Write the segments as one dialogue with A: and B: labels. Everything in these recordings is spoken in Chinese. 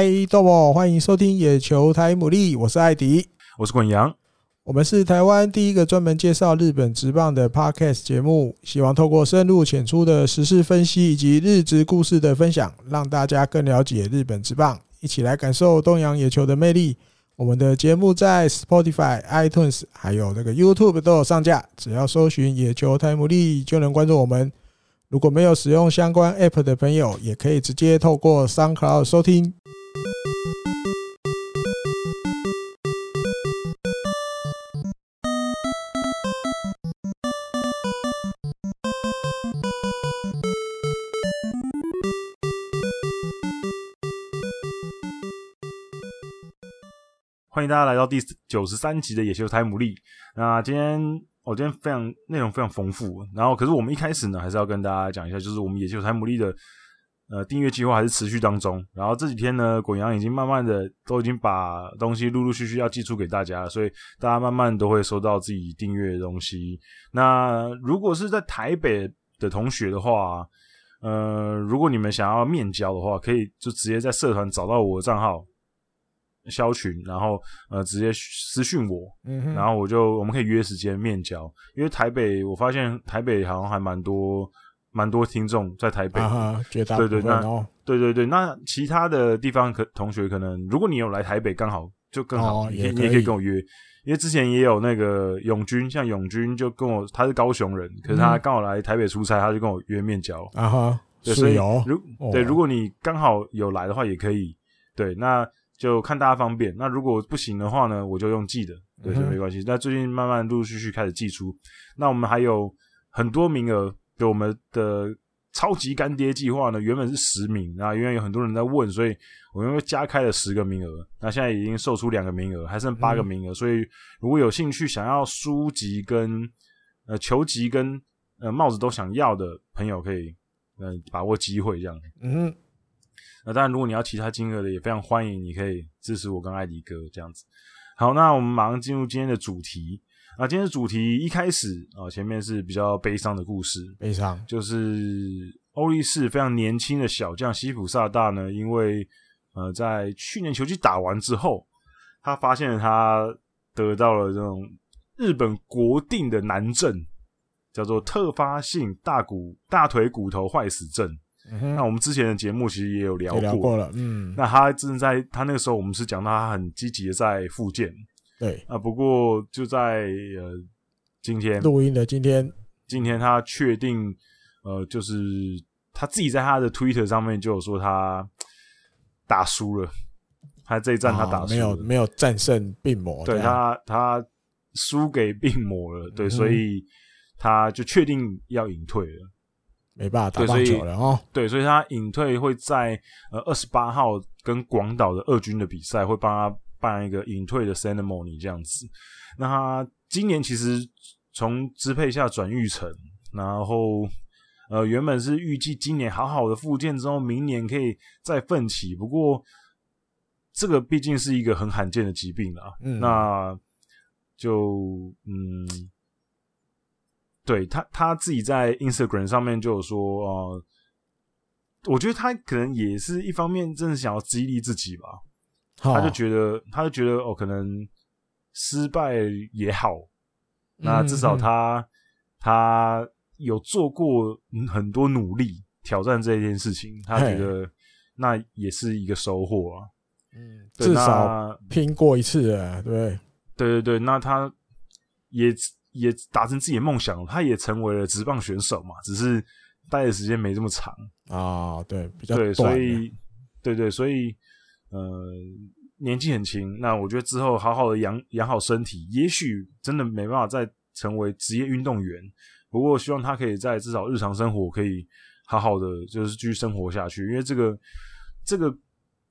A: 嗨，豆宝，欢迎收听野球台牡蛎，我是艾迪，
B: 我是滚阳，
A: 我们是台湾第一个专门介绍日本职棒的 Podcast 节目，希望透过深入浅出的时事分析以及日职故事的分享，让大家更了解日本职棒，一起来感受东洋野球的魅力。我们的节目在 Spotify、iTunes 还有那个 YouTube 都有上架，只要搜寻“野球台牡蛎”就能关注我们。如果没有使用相关 App 的朋友，也可以直接透过 SoundCloud 收听。
B: 欢迎大家来到第九十三集的野球台牡蛎。那今天我、今天非常内容非常丰富。然后，可是我们一开始呢，还是要跟大家讲一下，就是我们野球台牡蛎的呃订阅计划还是持续当中。然后这几天呢，滚阳已经慢慢的都已经把东西陆陆续续要寄出给大家了，所以大家慢慢都会收到自己订阅的东西。那如果是在台北的同学的话，呃，如果你们想要面交的话，可以就直接在社团找到我的账号。消群，然后呃直接私讯我，嗯，然后我就我们可以约时间面交，因为台北我发现台北好像还蛮多蛮多听众在台北，
A: 啊、绝大。
B: 对对那对对对，那其他的地方可同学可能如果你有来台北，刚好就更好，哦、你可你也可以跟我约，因为之前也有那个永军，像永军就跟我他是高雄人，可是他刚好来台北出差，他就跟我约面交
A: 啊哈，
B: 对，所以如对如果你刚好有来的话，也可以。对那。就看大家方便。那如果不行的话呢，我就用寄的，对，就没关系。那最近慢慢陆陆续续开始寄出。那我们还有很多名额，给我们的超级干爹计划呢，原本是十名，那因为有很多人在问，所以我们又加开了十个名额。那现在已经售出两个名额，还剩八个名额。所以如果有兴趣想要书籍跟呃球籍跟呃帽子都想要的朋友，可以嗯、呃、把握机会这样。嗯。那当然，如果你要其他金额的，也非常欢迎，你可以支持我跟艾迪哥这样子。好，那我们马上进入今天的主题。啊，今天的主题一开始啊，前面是比较悲伤的故事，
A: 悲伤
B: 就是欧力士非常年轻的小将西普萨大呢，因为呃，在去年球季打完之后，他发现了他得到了这种日本国定的难症，叫做特发性大骨大腿骨头坏死症。嗯、那我们之前的节目其实也有聊过，
A: 聊过了，嗯。
B: 那他正在他那个时候，我们是讲到他很积极的在复健，
A: 对。
B: 啊。不过就在呃今天。
A: 录音的今天，
B: 今天他确定呃，就是他自己在他的 Twitter 上面就有说他打输了，他这一战他打
A: 输没有没有战胜病魔，
B: 对他他输给病魔了，对，嗯、所以他就确定要隐退了。
A: 没办法打棒球了哦。
B: 对，所以他隐退会在呃二十八号跟广岛的二军的比赛，会帮他办一个隐退的 ceremony 这样子。那他今年其实从支配下转育成，然后呃原本是预计今年好好的复健之后，明年可以再奋起。不过这个毕竟是一个很罕见的疾病啊，嗯，那就嗯。对他他自己在 Instagram 上面就有说，呃，我觉得他可能也是一方面，真的想要激励自己吧。哦、他就觉得，他就觉得，哦，可能失败也好，那至少他、嗯、他有做过很多努力挑战这件事情，他觉得那也是一个收获啊。
A: 嗯，至少拼过一次啊，对
B: 对对对，那他也。也达成自己的梦想，他也成为了职棒选手嘛，只是待的时间没这么长
A: 啊、哦。对，比较短。
B: 对，所以，对对，所以，呃，年纪很轻。那我觉得之后好好的养养好身体，也许真的没办法再成为职业运动员。不过，希望他可以在至少日常生活可以好好的，就是继续生活下去。因为这个这个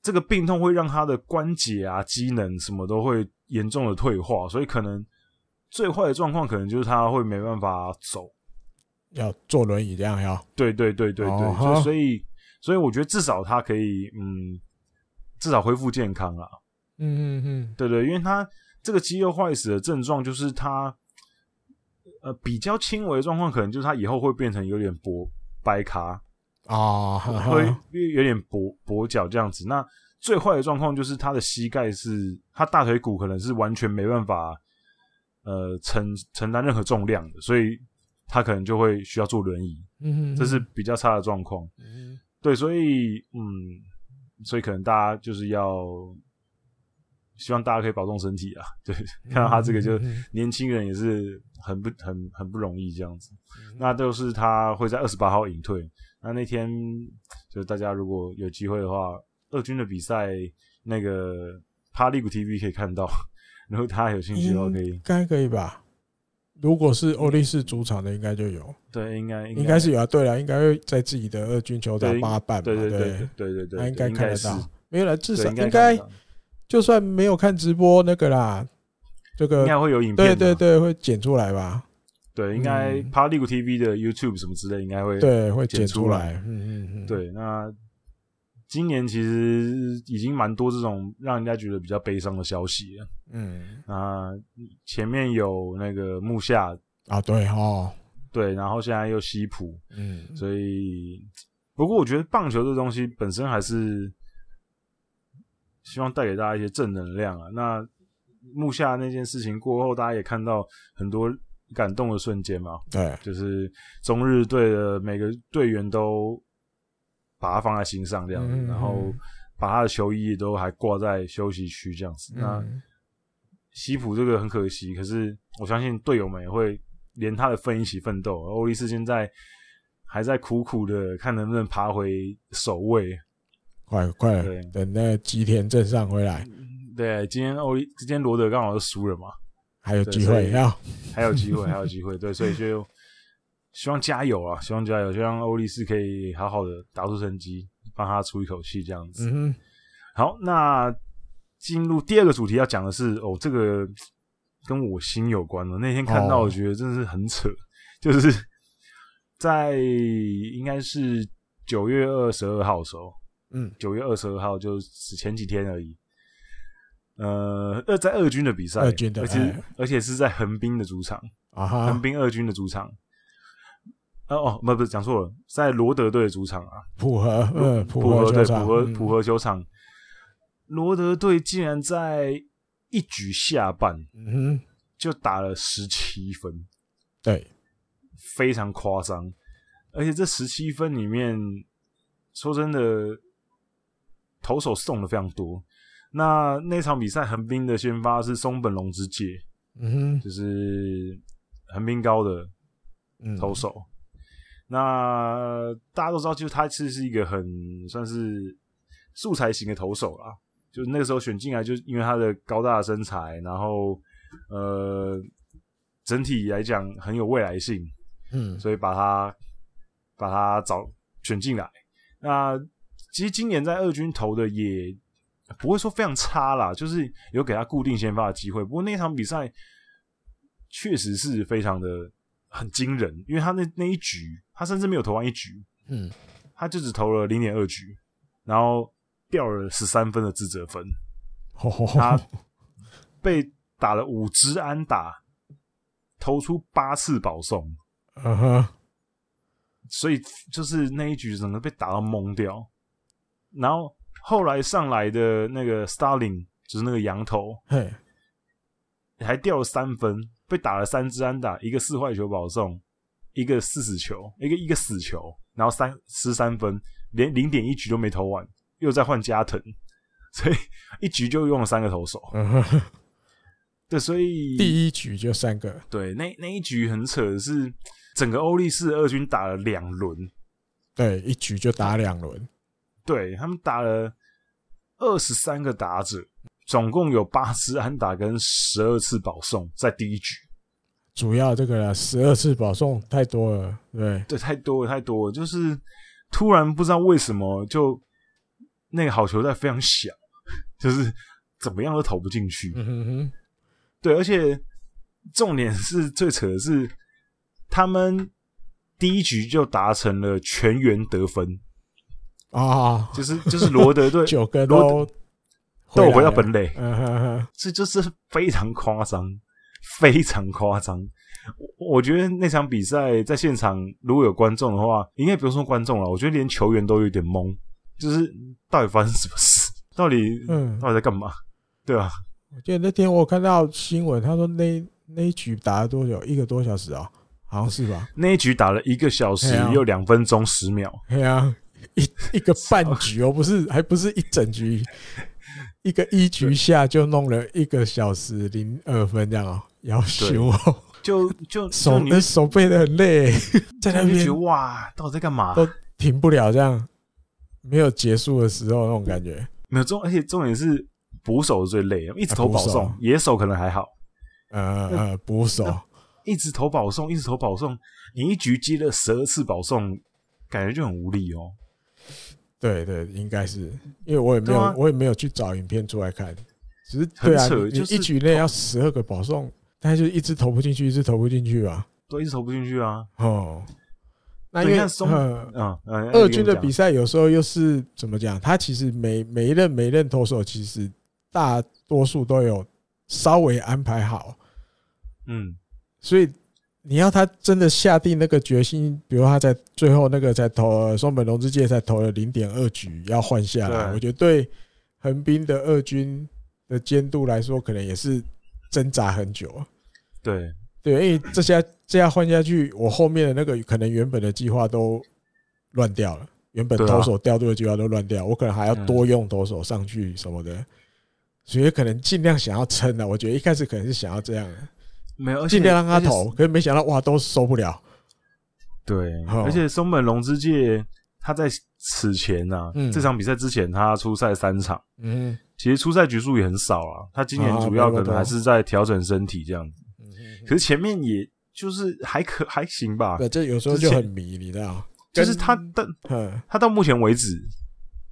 B: 这个病痛会让他的关节啊、机能什么都会严重的退化，所以可能。最坏的状况可能就是他会没办法走，
A: 要坐轮椅这样要。
B: 对对对对对，哦、所以所以我觉得至少他可以嗯，至少恢复健康啊。
A: 嗯嗯嗯，
B: 对对，因为他这个肌肉坏死的症状就是他呃比较轻微的状况，可能就是他以后会变成有点跛掰咖
A: 啊，
B: 会有点跛跛脚这样子。那最坏的状况就是他的膝盖是，他大腿骨可能是完全没办法，呃，承承担任何重量的，所以他可能就会需要坐轮椅。
A: 嗯
B: 这是比较差的状况。
A: 嗯，
B: 对，所以嗯，所以可能大家就是要希望大家可以保重身体啊。对，看到他这个就年轻人也是很不很很不容易这样子。那都是他会在二十八号隐退。那那天就大家如果有机会的话，二军的比赛那个 PARLEAGUE TV 可以看到，然后他有兴趣的话可以，
A: 应该可以吧？如果是欧力士主场的，应该就有。
B: 对，应该
A: 应该是有啊。对了，应该会在自己的二军球场帮他办嘛。对对对
B: 对对对，
A: 他应该看得到。没有了，至少应该就算没有看直播那个啦，这个
B: 应该会有影片。
A: 对对对，会剪出来吧？
B: 对，应该 PARLEAGUE TV 的 YouTube 什么之类，应该会
A: 对会剪出来。嗯嗯嗯，
B: 对。那今年其实已经蛮多这种让人家觉得比较悲伤的消息了。嗯啊，前面有那个木下
A: 啊，对哦，
B: 对，然后现在又西普，嗯，所以不过我觉得棒球这东西本身还是希望带给大家一些正能量啊。那木下那件事情过后，大家也看到很多。感动的瞬间嘛，
A: 对，
B: 就是中日队的每个队员都把他放在心上这样子，嗯、然后把他的球衣都还挂在休息区这样子。嗯、那西普这个很可惜，可是我相信队友们也会连他的份一起奋斗。欧力斯现在还在苦苦的看能不能爬回首位，
A: 快快对等那吉田镇上回来。
B: 对，今天欧力，今天罗德刚好就输了嘛。
A: 还有机会，要
B: 还有机会，还有机会，对，所以就希望加油啊！希望加油，希望欧力士可以好好的打出成绩，帮他出一口气，这样子。嗯哼，好，那进入第二个主题要讲的是哦，这个跟我心有关了。那天看到，我觉得真的是很扯，哦、就是在应该是九月二十二号的时候，嗯，九月二十二号就是前几天而已。呃，二在二军的比赛，
A: 二军的，
B: 而且、哎、而且是在横滨的主场啊，横滨二军的主场。哦哦，不不是，讲错了，在罗德队的主场啊，
A: 浦和，嗯，浦
B: 和对，浦和浦和球场。罗、嗯、德队竟然在一局下半，嗯哼，就打了十七分，
A: 对，
B: 非常夸张。而且这十七分里面，说真的，投手送的非常多。那那场比赛，横滨的先发是松本龙之介，嗯哼，就是横滨高的投手。嗯、那大家都知道，就是他其实是一个很算是素材型的投手啦。就那个时候选进来，就因为他的高大的身材，然后呃，整体来讲很有未来性，嗯，所以把他把他找选进来。那其实今年在二军投的也。不会说非常差啦，就是有给他固定先发的机会。不过那场比赛确实是非常的很惊人，因为他那那一局，他甚至没有投完一局，嗯，他就只投了零点二局，然后掉了十三分的自责分，他被打了五支安打，投出八次保送，嗯哼，所以就是那一局整个被打到懵掉，然后。后来上来的那个 Starling 就是那个羊头，嘿，还掉了三分，被打了三支安打，一个四坏球保送，一个四死球，一个一个死球，然后三失三分，连零点一局都没投完，又再换加藤，所以一局就用了三个投手。对，所以
A: 第一局就三个。
B: 对，那那一局很扯的是，整个欧力士二军打了两轮，
A: 对，一局就打两轮。
B: 对，他们打了二十三个打者，总共有八次安打跟十二次保送在第一局。
A: 主要这个十二次保送太多了，对。
B: 对，太多了太多了，就是突然不知道为什么就那个好球带非常小，就是怎么样都投不进去。嗯哼哼，对，而且重点是最扯的是，他们第一局就达成了全员得分。
A: 啊，
B: 就是就是罗德队
A: 九个都
B: 都有回到本垒，这就是非常夸张，非常夸张。我我觉得那场比赛在现场如果有观众的话，应该不用说观众了，我觉得连球员都有点懵，就是到底发生什么事？到底嗯，到底在干嘛？对啊，
A: 我记得那天我看到新闻，他说那那一局打了多久？一个多小时啊，好像是吧？
B: 那一局打了一个小时又两分钟十秒。
A: 对啊，一一个半局哦，不是，还不是一整局，一个一局下就弄了一个小时零二分这样哦，要修哦，
B: 就就
A: 手那手背的很累，在那边
B: 哇，到底在干嘛？
A: 都停不了这样，没有结束的时候那种感觉，
B: 没有重，而且重点是。捕手最累，一直投保送，野手可能还好。
A: 呃呃，捕手
B: 一直投保送，一直投保送，你一局接了十二次保送，感觉就很无力哦。
A: 对对，应该是，因为我也没有，我也没有去找影片出来看，只是对啊，你一局内要十二个保送，但是就一直投不进去，一直投不进去啊，
B: 都一直投不进去啊。
A: 哦，那因为
B: 嗯嗯，
A: 二军的比赛有时候又是怎么讲？他其实每每一任每一任投手其实。大多数都有稍微安排好，
B: 嗯，
A: 所以你要他真的下定那个决心，比如他在最后那个才投松本龙之介才投了零点二局要换下来，我觉得对横滨的二军的监督来说，可能也是挣扎很久啊。
B: 对
A: 对，因为这下这下换下去，我后面的那个可能原本的计划都乱掉了，原本投手调度的计划都乱掉，我可能还要多用投手上去什么的。所以可能尽量想要撑的，我觉得一开始可能是想要这样的，
B: 没有
A: 尽量让他投，可是没想到哇，都受不了。
B: 对，而且松本龙之介他在此前啊，这场比赛之前他出赛三场，嗯，其实出赛局数也很少啊。他今年主要可能还是在调整身体这样子，可是前面也就是还可还行吧。
A: 对，这有时候就很迷，你知道，
B: 就是他的，他到目前为止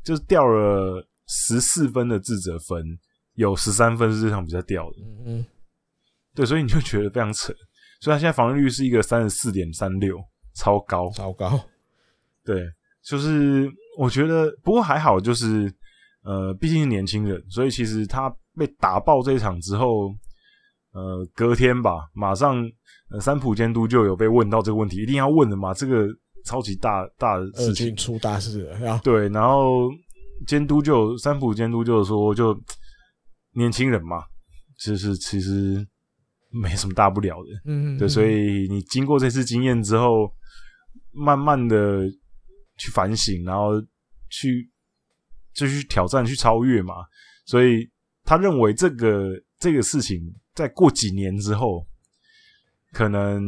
B: 就是掉了十四分的自责分。有十三分是这场比赛掉的，嗯嗯，对，所以你就觉得非常扯。所以他现在防御率是一个三十四点三六，超高，
A: 超高。
B: 对，就是我觉得，不过还好，就是呃，毕竟是年轻人，所以其实他被打爆这一场之后，呃，隔天吧，马上呃，三浦监督就有被问到这个问题，一定要问的嘛，这个超级大大的事情，
A: 出大事了，
B: 对，然后监督就三浦监督就说就。年轻人嘛，就是其实没什么大不了的，嗯，对，所以你经过这次经验之后，慢慢的去反省，然后去就去挑战、去超越嘛。所以他认为这个这个事情，在过几年之后，可能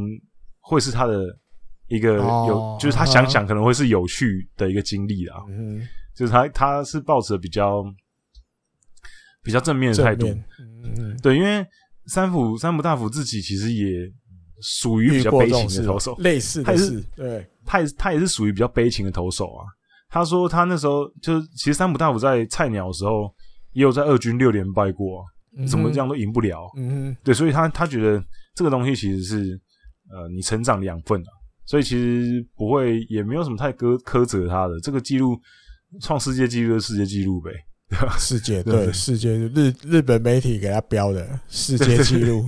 B: 会是他的一个有，就是他想想可能会是有趣的一个经历啦。嗯，就是他他是抱着比较。比较正面的态度，嗯嗯，对，因为三浦三浦大辅自己其实也属于比较悲情的投手，
A: 类似的是，对，
B: 他也是他也是属于比较悲情的投手啊。他说他那时候就是，其实三浦大辅在菜鸟的时候也有在二军六连败过，怎么这样都赢不了，嗯，对，所以他他觉得这个东西其实是呃你成长的养分啊，所以其实不会也没有什么太苛苛责他的这个记录，创世界纪录的世界纪录呗。
A: 世界对，对，对世界日日本媒体给他标的世界纪录，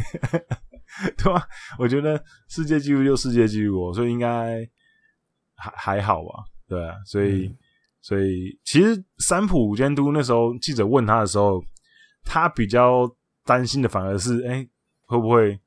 B: 对吧？我觉得世界纪录就世界纪录哦，所以应该还还好吧？对啊，所以、嗯、所以其实三浦监督那时候记者问他的时候，他比较担心的反而是，哎、欸，会不会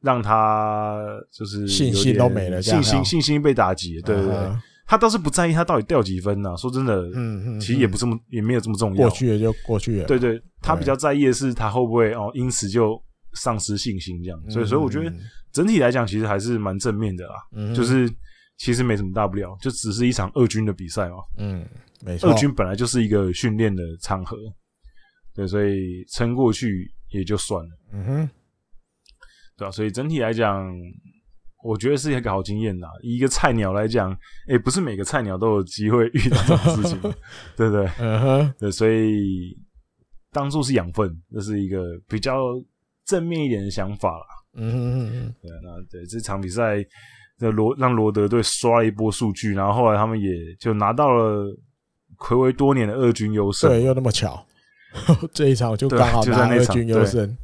B: 让他就是
A: 信心都没了，
B: 信心信心被打击？对对对。Uh. 他倒是不在意他到底掉几分呐、啊，说真的，嗯嗯，其实也不这么，也没有这么重要。
A: 过去也就过去了。
B: 对对，他比较在意的是他会不会哦，因此就丧失信心这样。所以，所以我觉得整体来讲，其实还是蛮正面的啦。嗯，就是其实没什么大不了，就只是一场二军的比赛嘛。嗯，没错。二军本来就是一个训练的场合，对，所以撑过去也就算了。嗯哼，对啊，所以整体来讲。我觉得是一个好经验啦。以一个菜鸟来讲，哎、欸，不是每个菜鸟都有机会遇到这种事情，对不对？嗯哼，对，所以当做是养分，这是一个比较正面一点的想法啦。嗯哼嗯嗯，对，那对这场比赛，这罗让罗德队刷了一波数据，然后后来他们也就拿到了暌违多年的二军优胜。
A: 对，又那么巧，这一场就刚好拿二军优胜。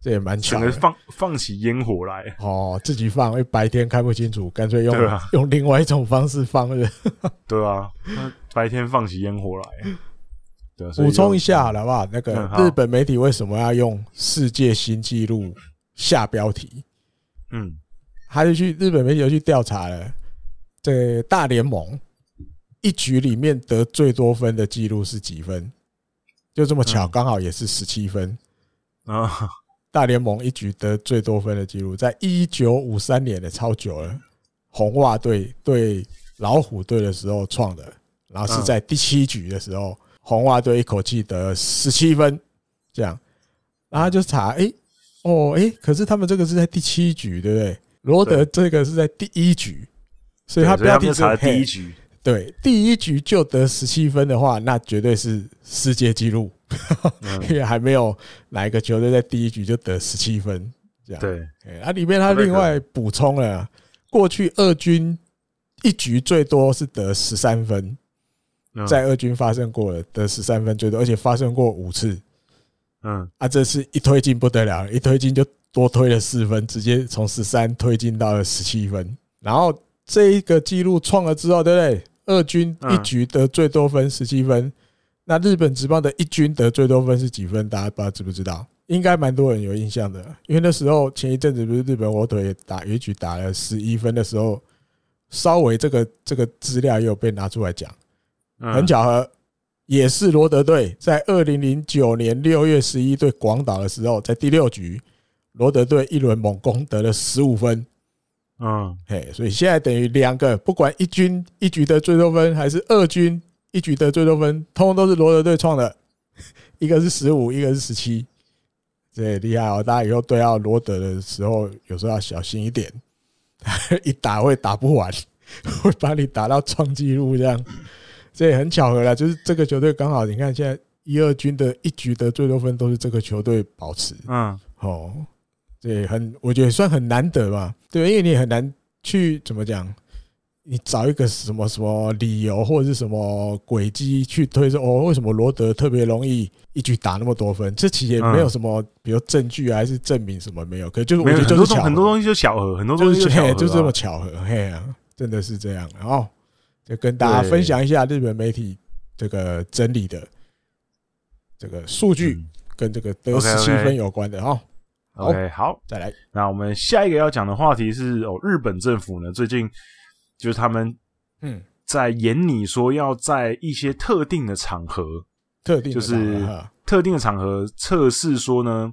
A: 这也蛮强的，
B: 放放起烟火来
A: 哦，自己放，因为白天看不清楚，干脆用、啊、用另外一种方式放的。
B: 对啊，白天放起烟火来，对，
A: 补充一下好不好？那个日本媒体为什么要用世界新纪录下标题？
B: 嗯，
A: 他就去日本媒体就去调查了，这大联盟一局里面得最多分的记录是几分？就这么巧，刚好也是十七分
B: 啊！
A: 大联盟一局得最多分的记录，在一九五三年的超久了，红袜队对老虎队的时候创的，然后是在第七局的时候，红袜队一口气得十七分，这样，然后就查，哎，哦，哎，可是他们这个是在第七局，对不对？罗德这个是在第一局，所以他标题
B: 是第一局。
A: 对，第一局就得十七分的话，那绝对是世界纪录，因为还没有哪一个球队在第一局就得十七分。这样
B: 对，
A: 啊，里面他另外补充了，过去二军一局最多是得十三分，在二军发生过了得十三分最多，而且发生过五次。
B: 嗯，
A: 啊，这次一推进不得了，一推进就多推了四分，直接从十三推进到了十七分。然后这一个纪录创了之后，对不对？二军一局得最多分十七分，那日本职棒的一军得最多分是几分？大家不知道知不知道？应该蛮多人有印象的，因为那时候前一阵子不是日本火腿打一局打了十一分的时候，稍微这个这个资料也有被拿出来讲。很巧合，也是罗德队在二零零九年六月十一对广岛的时候，在第六局，罗德队一轮猛攻得了十五分。
B: 嗯，
A: 嘿，所以现在等于两个，不管一军一局得最多分，还是二军一局得最多分，通通都是罗德队创的。一个是十五，一个是十七，这也厉害哦！大家以后对到罗德的时候，有时候要小心一点，一打会打不完，会把你打到创纪录这样。这也很巧合了，就是这个球队刚好，你看现在一二军的一局得最多分都是这个球队保持。
B: 嗯，
A: 哦。对，很，我觉得算很难得吧。对，因为你很难去怎么讲，你找一个什么什么理由或者是什么轨迹去推说哦，为什么罗德特别容易一局打那么多分？这其实也没有什么，比如证据还是证明什么没有。可是就是我觉得就是巧合，
B: 很多东西就巧合，很多东西就巧合，
A: 就 这么巧合，嘿啊，真的是这样。然后就跟大家分享一下日本媒体这个整理的这个数据，跟这个得十七分有关的哦。
B: OK，好，
A: 再来。
B: 那我们下一个要讲的话题是哦，日本政府呢最近就是他们嗯在研拟说要在一些特定的场合，
A: 特定
B: 就是特定的场合测试说呢，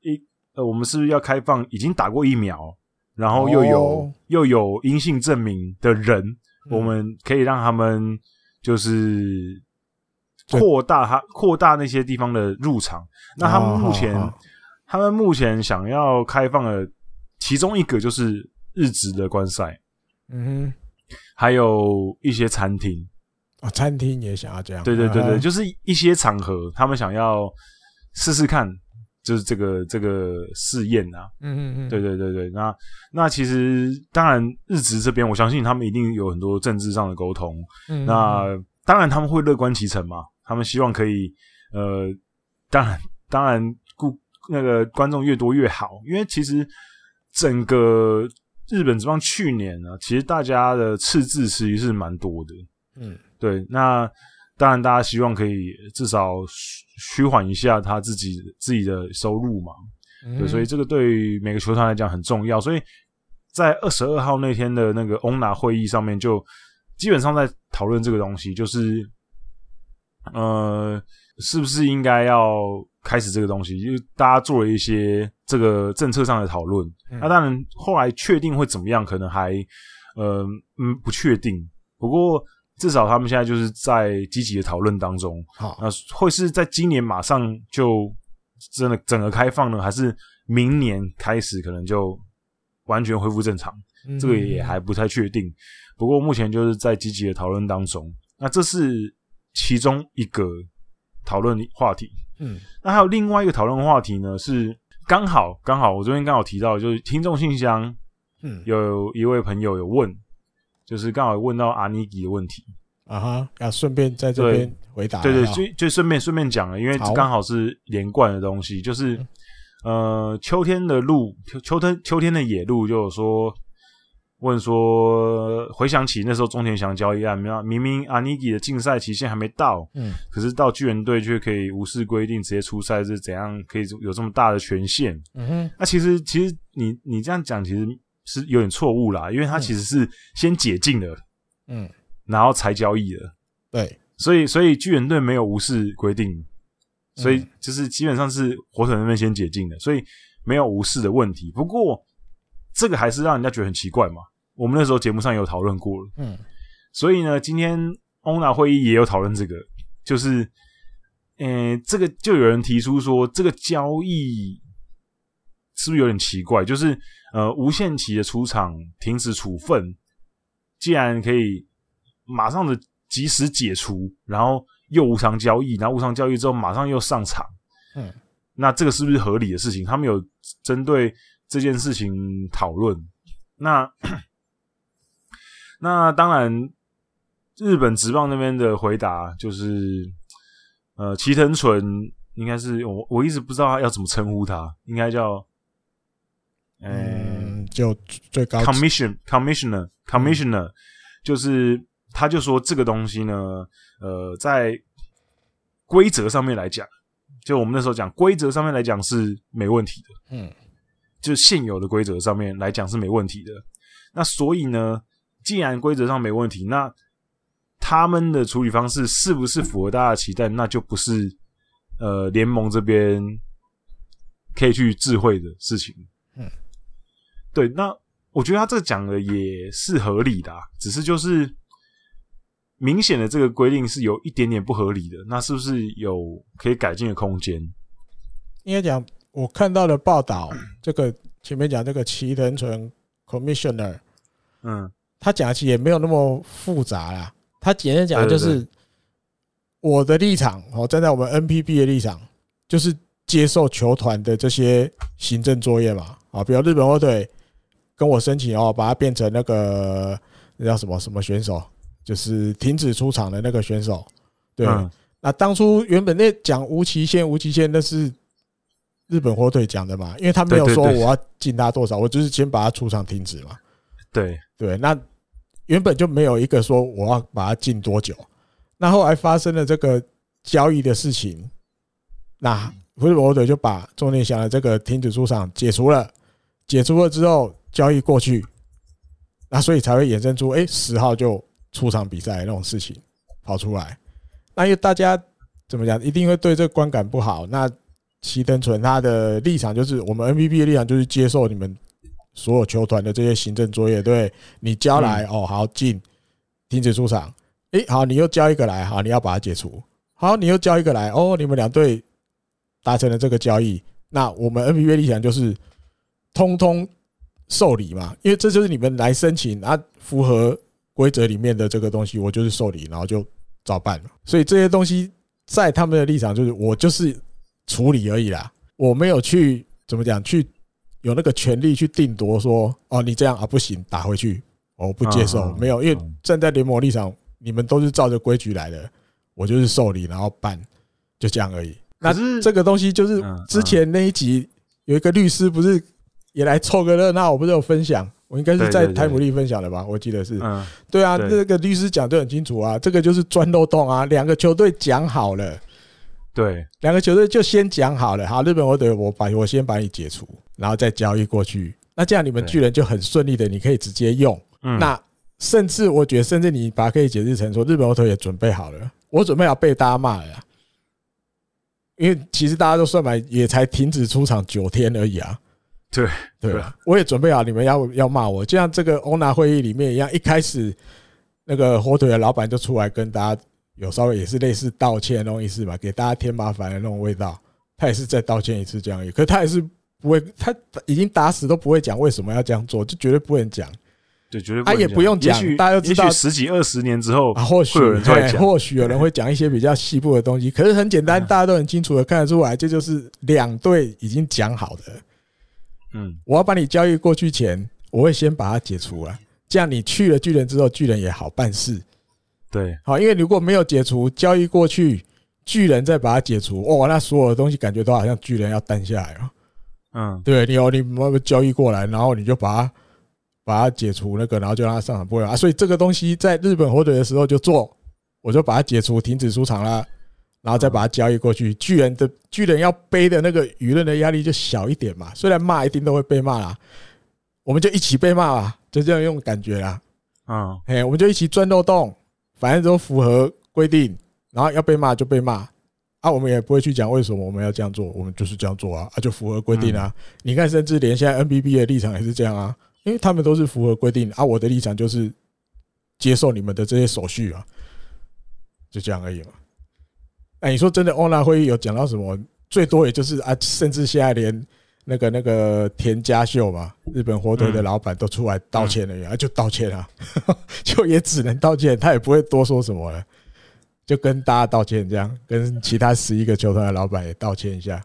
B: 一呃我们是不是要开放已经打过疫苗，然后又有又有阴性证明的人，我们可以让他们就是扩大他扩大那些地方的入场。那他们目前。他们目前想要开放的其中一个就是日职的观赛，
A: 嗯哼，
B: 还有一些餐厅。
A: 啊，餐厅也想要这样，
B: 对对对对，就是一些场合，他们想要试试看，就是这个这个试验啊，
A: 嗯嗯嗯，
B: 对对对对，那那其实当然日职这边，我相信他们一定有很多政治上的沟通，嗯，那当然他们会乐观其成嘛，他们希望可以，呃，当然当然顾。那个观众越多越好，因为其实整个日本职棒去年呢，其实大家的赤字其实是蛮多的。
A: 嗯，
B: 对。那当然，大家希望可以至少虚缓一下他自己自己的收入嘛。对，所以这个对于每个球团来讲很重要。所以在二十二号那天的那个 ONA 会议上面，就基本上在讨论这个东西，就是呃，是不是应该要。开始这个东西，就大家做了一些这个政策上的讨论。那当然，后来确定会怎么样，可能还呃嗯不确定。不过至少他们现在就是在积极的讨论当中。
A: 好，
B: 那会是在今年马上就真的整个开放呢，还是明年开始可能就完全恢复正常？这个也还不太确定。不过目前就是在积极的讨论当中。那这是其中一个讨论话题。
A: 嗯，
B: 那还有另外一个讨论话题呢，是刚好刚好我这边刚好提到，就是听众信箱，
A: 嗯，
B: 有一位朋友有问，就是刚好问到阿尼基的问题。
A: 啊哈，要顺便在这边回答，
B: 对对，就就顺便顺便讲了，因为刚好是连贯的东西，就是、嗯、呃秋天的路秋秋天秋天的野路，就有说问说，回想起那时候中田翔交易案，明明阿尼基的禁赛期限还没到，嗯，可是到巨人队却可以无视规定直接出赛，是怎样可以有这么大的权限？嗯哼，那其实其实你你这样讲其实是有点错误啦，因为他其实是先解禁了，嗯，然后才交易的，
A: 对，
B: 所以所以巨人队没有无视规定，所以就是基本上是火腿那边先解禁的，所以没有无视的问题。不过。这个还是让人家觉得很奇怪嘛。我们那时候节目上有讨论过了，嗯，所以呢，今天 ONA 会议也有讨论这个，就是，呃，这个就有人提出说，这个交易是不是有点奇怪？就是，呃，无限期的出场停止处分，既然可以马上的及时解除，然后又无偿交易，然后无偿交易之后马上又上场，嗯，那这个是不是合理的事情？他们有针对。这件事情讨论，那 那当然，日本职棒那边的回答就是，呃，齐藤纯应该是我我一直不知道他要怎么称呼他，应该叫，呃、
A: 嗯，就最高
B: commission commissioner commissioner，、嗯、就是他就说这个东西呢，呃，在规则上面来讲，就我们那时候讲规则上面来讲是没问题的，嗯。就现有的规则上面来讲是没问题的，那所以呢，既然规则上没问题，那他们的处理方式是不是符合大家的期待？那就不是呃联盟这边可以去智慧的事情。嗯，对，那我觉得他这个讲的也是合理的啊，只是就是明显的这个规定是有一点点不合理的，那是不是有可以改进的空间？
A: 应该讲。我看到的报道，这个前面讲这个齐藤纯 Commissioner，嗯，他讲其实也没有那么复杂啦。他简单讲就是我的立场，哦，站在我们 NPB 的立场，就是接受球团的这些行政作业嘛，啊，比如日本火腿跟我申请哦，把它变成那个那叫什么什么选手，就是停止出场的那个选手。对，那当初原本那讲无期限，无期限那是。日本火腿讲的嘛，因为他没有说我要禁他多少，我就是先把他出场停止嘛。
B: 对
A: 对，那原本就没有一个说我要把他禁多久。那后来发生了这个交易的事情，那日本火腿就把中田翔的这个停止出场解除了，解除了之后交易过去，那所以才会衍生出哎十号就出场比赛那种事情跑出来。那因为大家怎么讲，一定会对这个观感不好。那齐藤纯他的立场就是，我们 NPB 的立场就是接受你们所有球团的这些行政作业，对你交来哦，好进，停止出场，诶，好，你又交一个来，好，你要把它解除，好，你又交一个来，哦，你们两队达成了这个交易，那我们 NPB 的立场就是通通受理嘛，因为这就是你们来申请啊，符合规则里面的这个东西，我就是受理，然后就照办了。所以这些东西在他们的立场就是，我就是。处理而已啦，我没有去怎么讲，去有那个权利去定夺说，哦，你这样啊不行，打回去，我不接受，没有，因为站在联盟立场，你们都是照着规矩来的，我就是受理，然后办，就这样而已。那这个东西就是之前那一集有一个律师不是也来凑个热闹，我不是有分享，我应该是在台姆利分享的吧，我记得是，对啊，这个律师讲得很清楚啊，这个就是钻漏洞啊，两个球队讲好了。
B: 对，
A: 两个球队就先讲好了，好，日本火腿我把我先把你解除，然后再交易过去，那这样你们巨人就很顺利的，你可以直接用。那甚至我觉得，甚至你把它可以解释成说，日本火腿也准备好了，我准备要被大家骂了，因为其实大家都算买，也才停止出场九天而已啊。
B: 对
A: 对，我也准备好，你们要要骂我，就像这个欧纳会议里面一样，一开始那个火腿的老板就出来跟大家。有稍微也是类似道歉的那种意思吧，给大家添麻烦的那种味道。他也是再道歉一次这样而已，可是他也是不会，他已经打死都不会讲为什么要这样做，就绝对不会讲。
B: 对，绝对
A: 他也不用讲，大家都知道
B: 十几二十年之后
A: 啊，或许对，或许有人会讲一些比较细部的东西。可是很简单，大家都很清楚的看得出来，这就是两队已经讲好的。嗯，我要把你交易过去前，我会先把它解除了，这样你去了巨人之后，巨人也好办事。
B: 对，
A: 好，因为如果没有解除交易过去，巨人再把它解除，哦，那所有的东西感觉都好像巨人要担下来了。嗯，对，你有你交易过来，然后你就把它把它解除那个，然后就让它上场不会啊。所以这个东西在日本火腿的时候就做，我就把它解除，停止出场了，然后再把它交易过去。巨人的巨人要背的那个舆论的压力就小一点嘛。虽然骂一定都会被骂啦，我们就一起被骂吧，就这样用感觉啦。嗯，哎，我们就一起钻漏洞，反正都符合规定，然后要被骂就被骂。啊，我们也不会去讲为什么我们要这样做，我们就是这样做啊，啊，就符合规定啊。你看，甚至连现在 NBB 的立场也是这样啊，因为他们都是符合规定啊。我的立场就是接受你们的这些手续啊，就这样而已嘛。哎，你说真的，欧娜会议有讲到什么？最多也就是啊，甚至现在连那个那个田家秀嘛，日本火腿的老板都出来道歉了，啊，就道歉啊，就也只能道歉，他也不会多说什么了。就跟大家道歉，这样跟其他十一个球团的老板也道歉一下。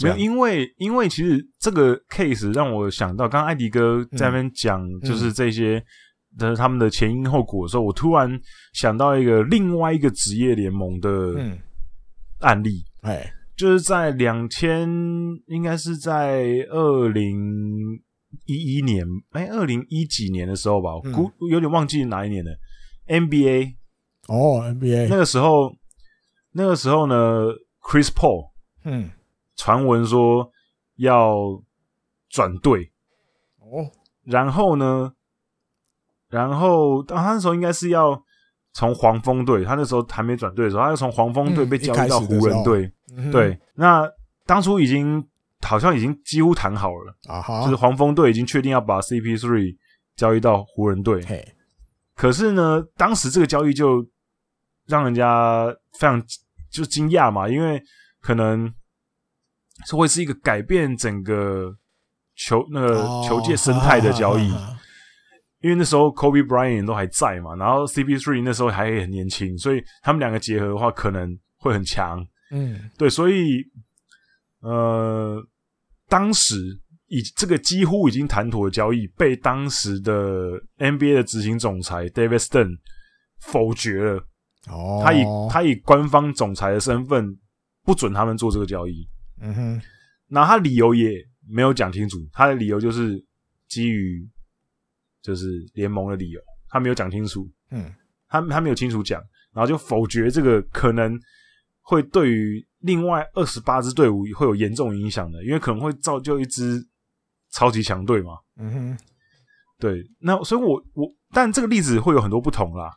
B: 没有，因为因为其实这个 case 让我想到，刚刚艾迪哥在那边讲，就是这些的他们的前因后果的时候，我突然想到一个另外一个职业联盟的案例。哎，就是在两千，应该是在二零一一年，哎，二零一几年的时候吧，我估有点忘记哪一年了。NBA。
A: 哦，NBA
B: 那个时候，那个时候呢，Chris Paul，嗯，传闻说要转队，哦，然后呢，然后他那时候应该是要从黄蜂队，他那时候还没转队的时候，他要从黄蜂队被交易到湖人队，对，那当初已经好像已经几乎谈好了，啊哈，就是黄蜂队已经确定要把 CP3 交易到湖人队，嘿，可是呢，当时这个交易就。让人家非常就惊讶嘛，因为可能是会是一个改变整个球那个球界生态的交易，因为那时候 Kobe Bryant 都还在嘛，然后 CP3 那时候还很年轻，所以他们两个结合的话可能会很强。嗯，对，所以呃，当时已这个几乎已经谈妥的交易，被当时的 NBA 的执行总裁 David Stern 否决了。哦，他以他以官方总裁的身份不准他们做这个交易。嗯哼，那他理由也没有讲清楚，他的理由就是基于就是联盟的理由，他没有讲清楚。嗯，他他没有清楚讲，然后就否决这个可能会对于另外二十八支队伍会有严重影响的，因为可能会造就一支超级强队嘛。嗯哼，对，那所以我我但这个例子会有很多不同啦。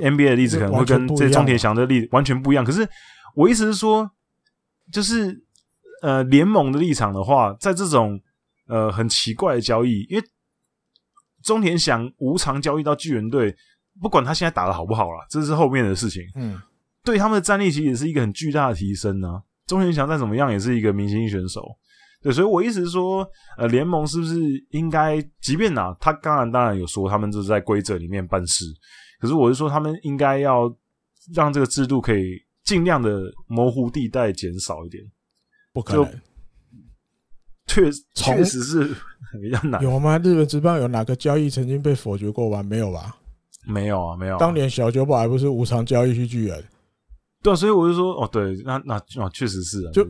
B: NBA 的例子可能会跟这中田祥的例子完全不一样。可是我意思是说，就是呃联盟的立场的话，在这种呃很奇怪的交易，因为中田翔无偿交易到巨人队，不管他现在打的好不好啦，这是后面的事情。嗯，对他们的战力其实也是一个很巨大的提升呢、啊。中田翔再怎么样也是一个明星选手，对，所以我意思是说，呃联盟是不是应该，即便呐、啊，他当然当然有说他们就是在规则里面办事。可是我是说，他们应该要让这个制度可以尽量的模糊地带减少一点。
A: 不可能，
B: 确确实是比较难。
A: 有吗？日本职棒有哪个交易曾经被否决过吗？没有吧？
B: 没有啊，没有。
A: 当年小酒保还不是无偿交易去巨人？
B: 对啊，所以我就说，哦，对，那那哦，确实是啊，
A: 就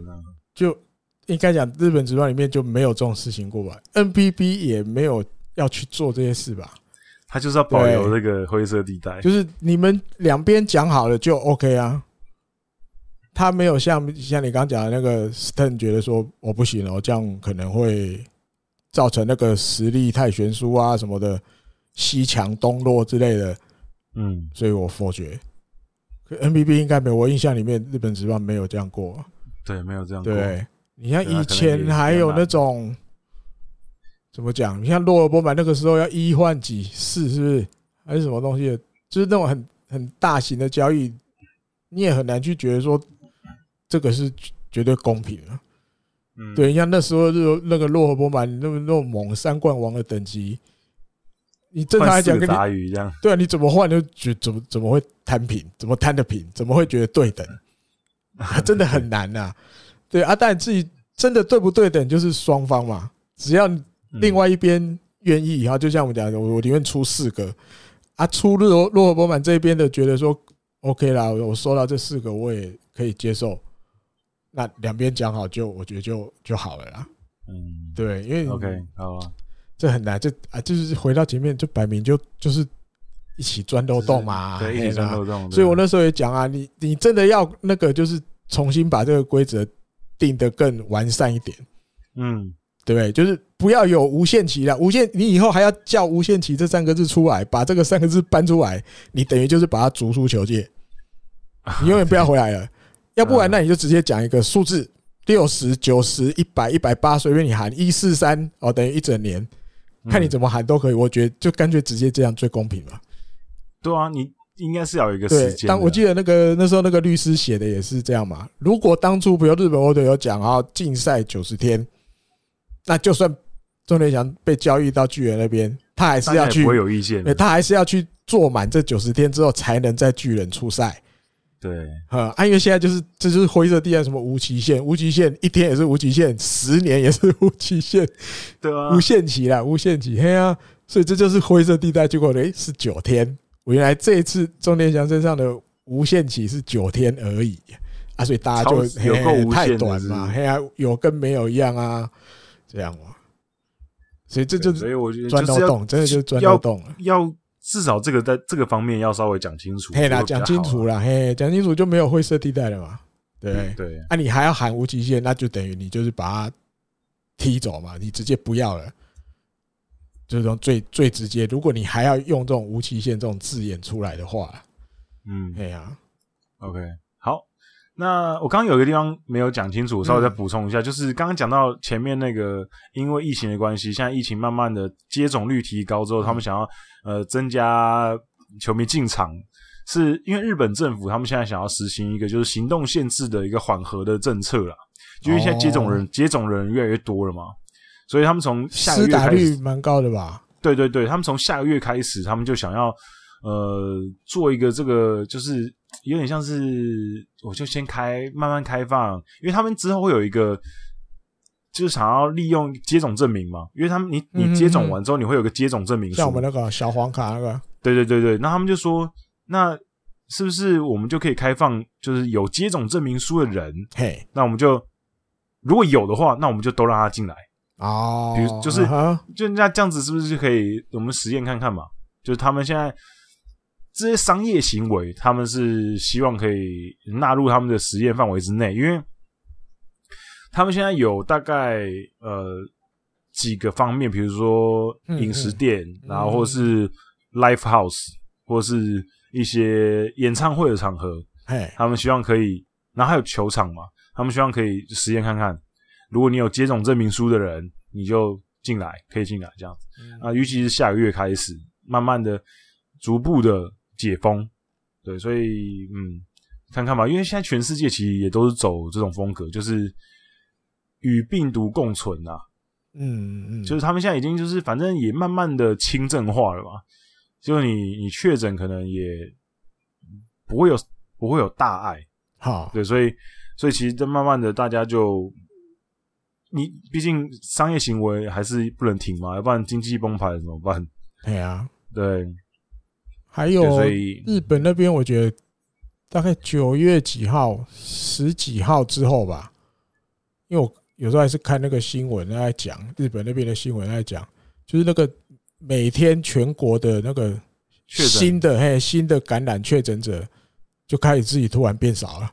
A: 就应该讲，日本职棒里面就没有这种事情过吧？NBB 也没有要去做这些事吧？
B: 他就是要保留这个灰色地带，
A: 就是你们两边讲好了就 OK 啊。他没有像像你刚刚讲的那个 Stern 觉得说我不行了，我这样可能会造成那个实力太悬殊啊什么的，西强东弱之类的。嗯，所以我否决。NBB 应该没有，我印象里面日本职棒没有这样过。
B: 对，没有这样过。
A: 对，你像以前还有那种。怎么讲？你像洛尔波曼那个时候要一换几四，是不是？还是什么东西？就是那种很很大型的交易，你也很难去觉得说这个是绝对公平的。嗯，对，你像那时候就那个洛尔波曼那么那么猛三冠王的等级，你正常来讲跟你
B: 打鱼这样，
A: 对啊，你怎么换就觉怎么怎么会摊平？怎么摊的平？怎么会觉得对等？真的很难呐。对啊，但自己真的对不对等，就是双方嘛，只要。另外一边愿意，然后就像我们讲的，我我宁愿出四个啊，出洛洛尔伯曼这边的觉得说 OK 啦，我收到这四个我也可以接受，那两边讲好就我觉得就就好了啦。嗯，对，因为
B: OK 好啊，
A: 这很难，就啊，就是回到前面，就摆明就就是一起钻漏洞嘛，
B: 对，一起钻漏洞。
A: 所以我那时候也讲啊，你你真的要那个，就是重新把这个规则定得更完善一点，
B: 嗯，
A: 对不对？就是不要有无限期了，无限，你以后还要叫无限期这三个字出来，把这个三个字搬出来，你等于就是把它逐出球界，你永远不要回来了。要不然，那你就直接讲一个数字，六十九十一百一百八，随便你喊一四三哦，等于一整年，看你怎么喊都可以。我觉得就干脆直接这样最公平了。
B: 对啊，你应该是要有一个时间。
A: 当我记得那个那时候那个律师写的也是这样嘛。如果当初比如日本火腿有讲啊，禁赛九十天，那就算钟连翔被交易到巨人那边，他还是要去，
B: 不会有意见。
A: 他还是要去做满这九十天之后，才能在巨人出赛。
B: 对，
A: 啊，因为现在就是这就是灰色地带，什么无期限，无期限一天也是无期限，十年也是无期限，
B: 对啊，
A: 无限期啦，无限期，嘿啊，所以这就是灰色地带。结果诶是九天，我原来这一次钟连祥身上的无限期是九天而已啊，所以大家就有够太短嘛，嘿啊，有跟没有一样啊，这样嘛，所以这就是
B: 所以我觉得
A: 钻漏洞，真的就是钻漏洞了，
B: 要。至少这个在这个方面要稍微讲清楚，
A: 嘿啦，讲清楚啦，嘿，讲清楚就没有灰色地带了嘛，对。对，
B: 对，
A: 啊，你还要喊无极限，那就等于你就是把它踢走嘛，你直接不要了，就是说最最直接。如果你还要用这种无极限这种字眼出来的话，
B: 嗯，
A: 对呀
B: ，OK。那我刚刚有一个地方没有讲清楚，稍微再补充一下，就是刚刚讲到前面那个，因为疫情的关系，现在疫情慢慢的接种率提高之后，他们想要呃增加球迷进场，是因为日本政府他们现在想要实行一个就是行动限制的一个缓和的政策啦，因为现在接种人接种人越来越多了嘛，所以他们从下个月开始，
A: 打率蛮高的吧？
B: 对对对，他们从下个月开始，他们就想要呃做一个这个就是。有点像是，我就先开，慢慢开放，因为他们之后会有一个，就是想要利用接种证明嘛，因为他们你你接种完之后，你会有个接种证明书，
A: 像我们那个小黄卡那个，
B: 对对对对，那他们就说，那是不是我们就可以开放，就是有接种证明书的人，嘿，那我们就如果有的话，那我们就都让他进来
A: 哦，
B: 比如就是就那这样子是不是就可以我们实验看看嘛？就是他们现在。这些商业行为，他们是希望可以纳入他们的实验范围之内，因为他们现在有大概呃几个方面，比如说饮食店，然后或是 live house，或是一些演唱会的场合，他们希望可以，然后还有球场嘛，他们希望可以实验看看，如果你有接种证明书的人，你就进来，可以进来这样子。啊，尤其是下个月开始，慢慢的、逐步的。解封，对，所以嗯，看看吧，因为现在全世界其实也都是走这种风格，就是与病毒共存呐、啊，
A: 嗯嗯，
B: 就是他们现在已经就是反正也慢慢的轻症化了嘛，就你你确诊可能也不会有不会有大碍，
A: 好，
B: 对，所以所以其实这慢慢的大家就，你毕竟商业行为还是不能停嘛，要不然经济崩盘怎么办？
A: 对啊，
B: 对。
A: 还有日本那边，我觉得大概九月几号、十几号之后吧，因为我有时候还是看那个新闻在讲，日本那边的新闻在讲，就是那个每天全国的那个新的嘿新的感染确诊者就开始自己突然变少了，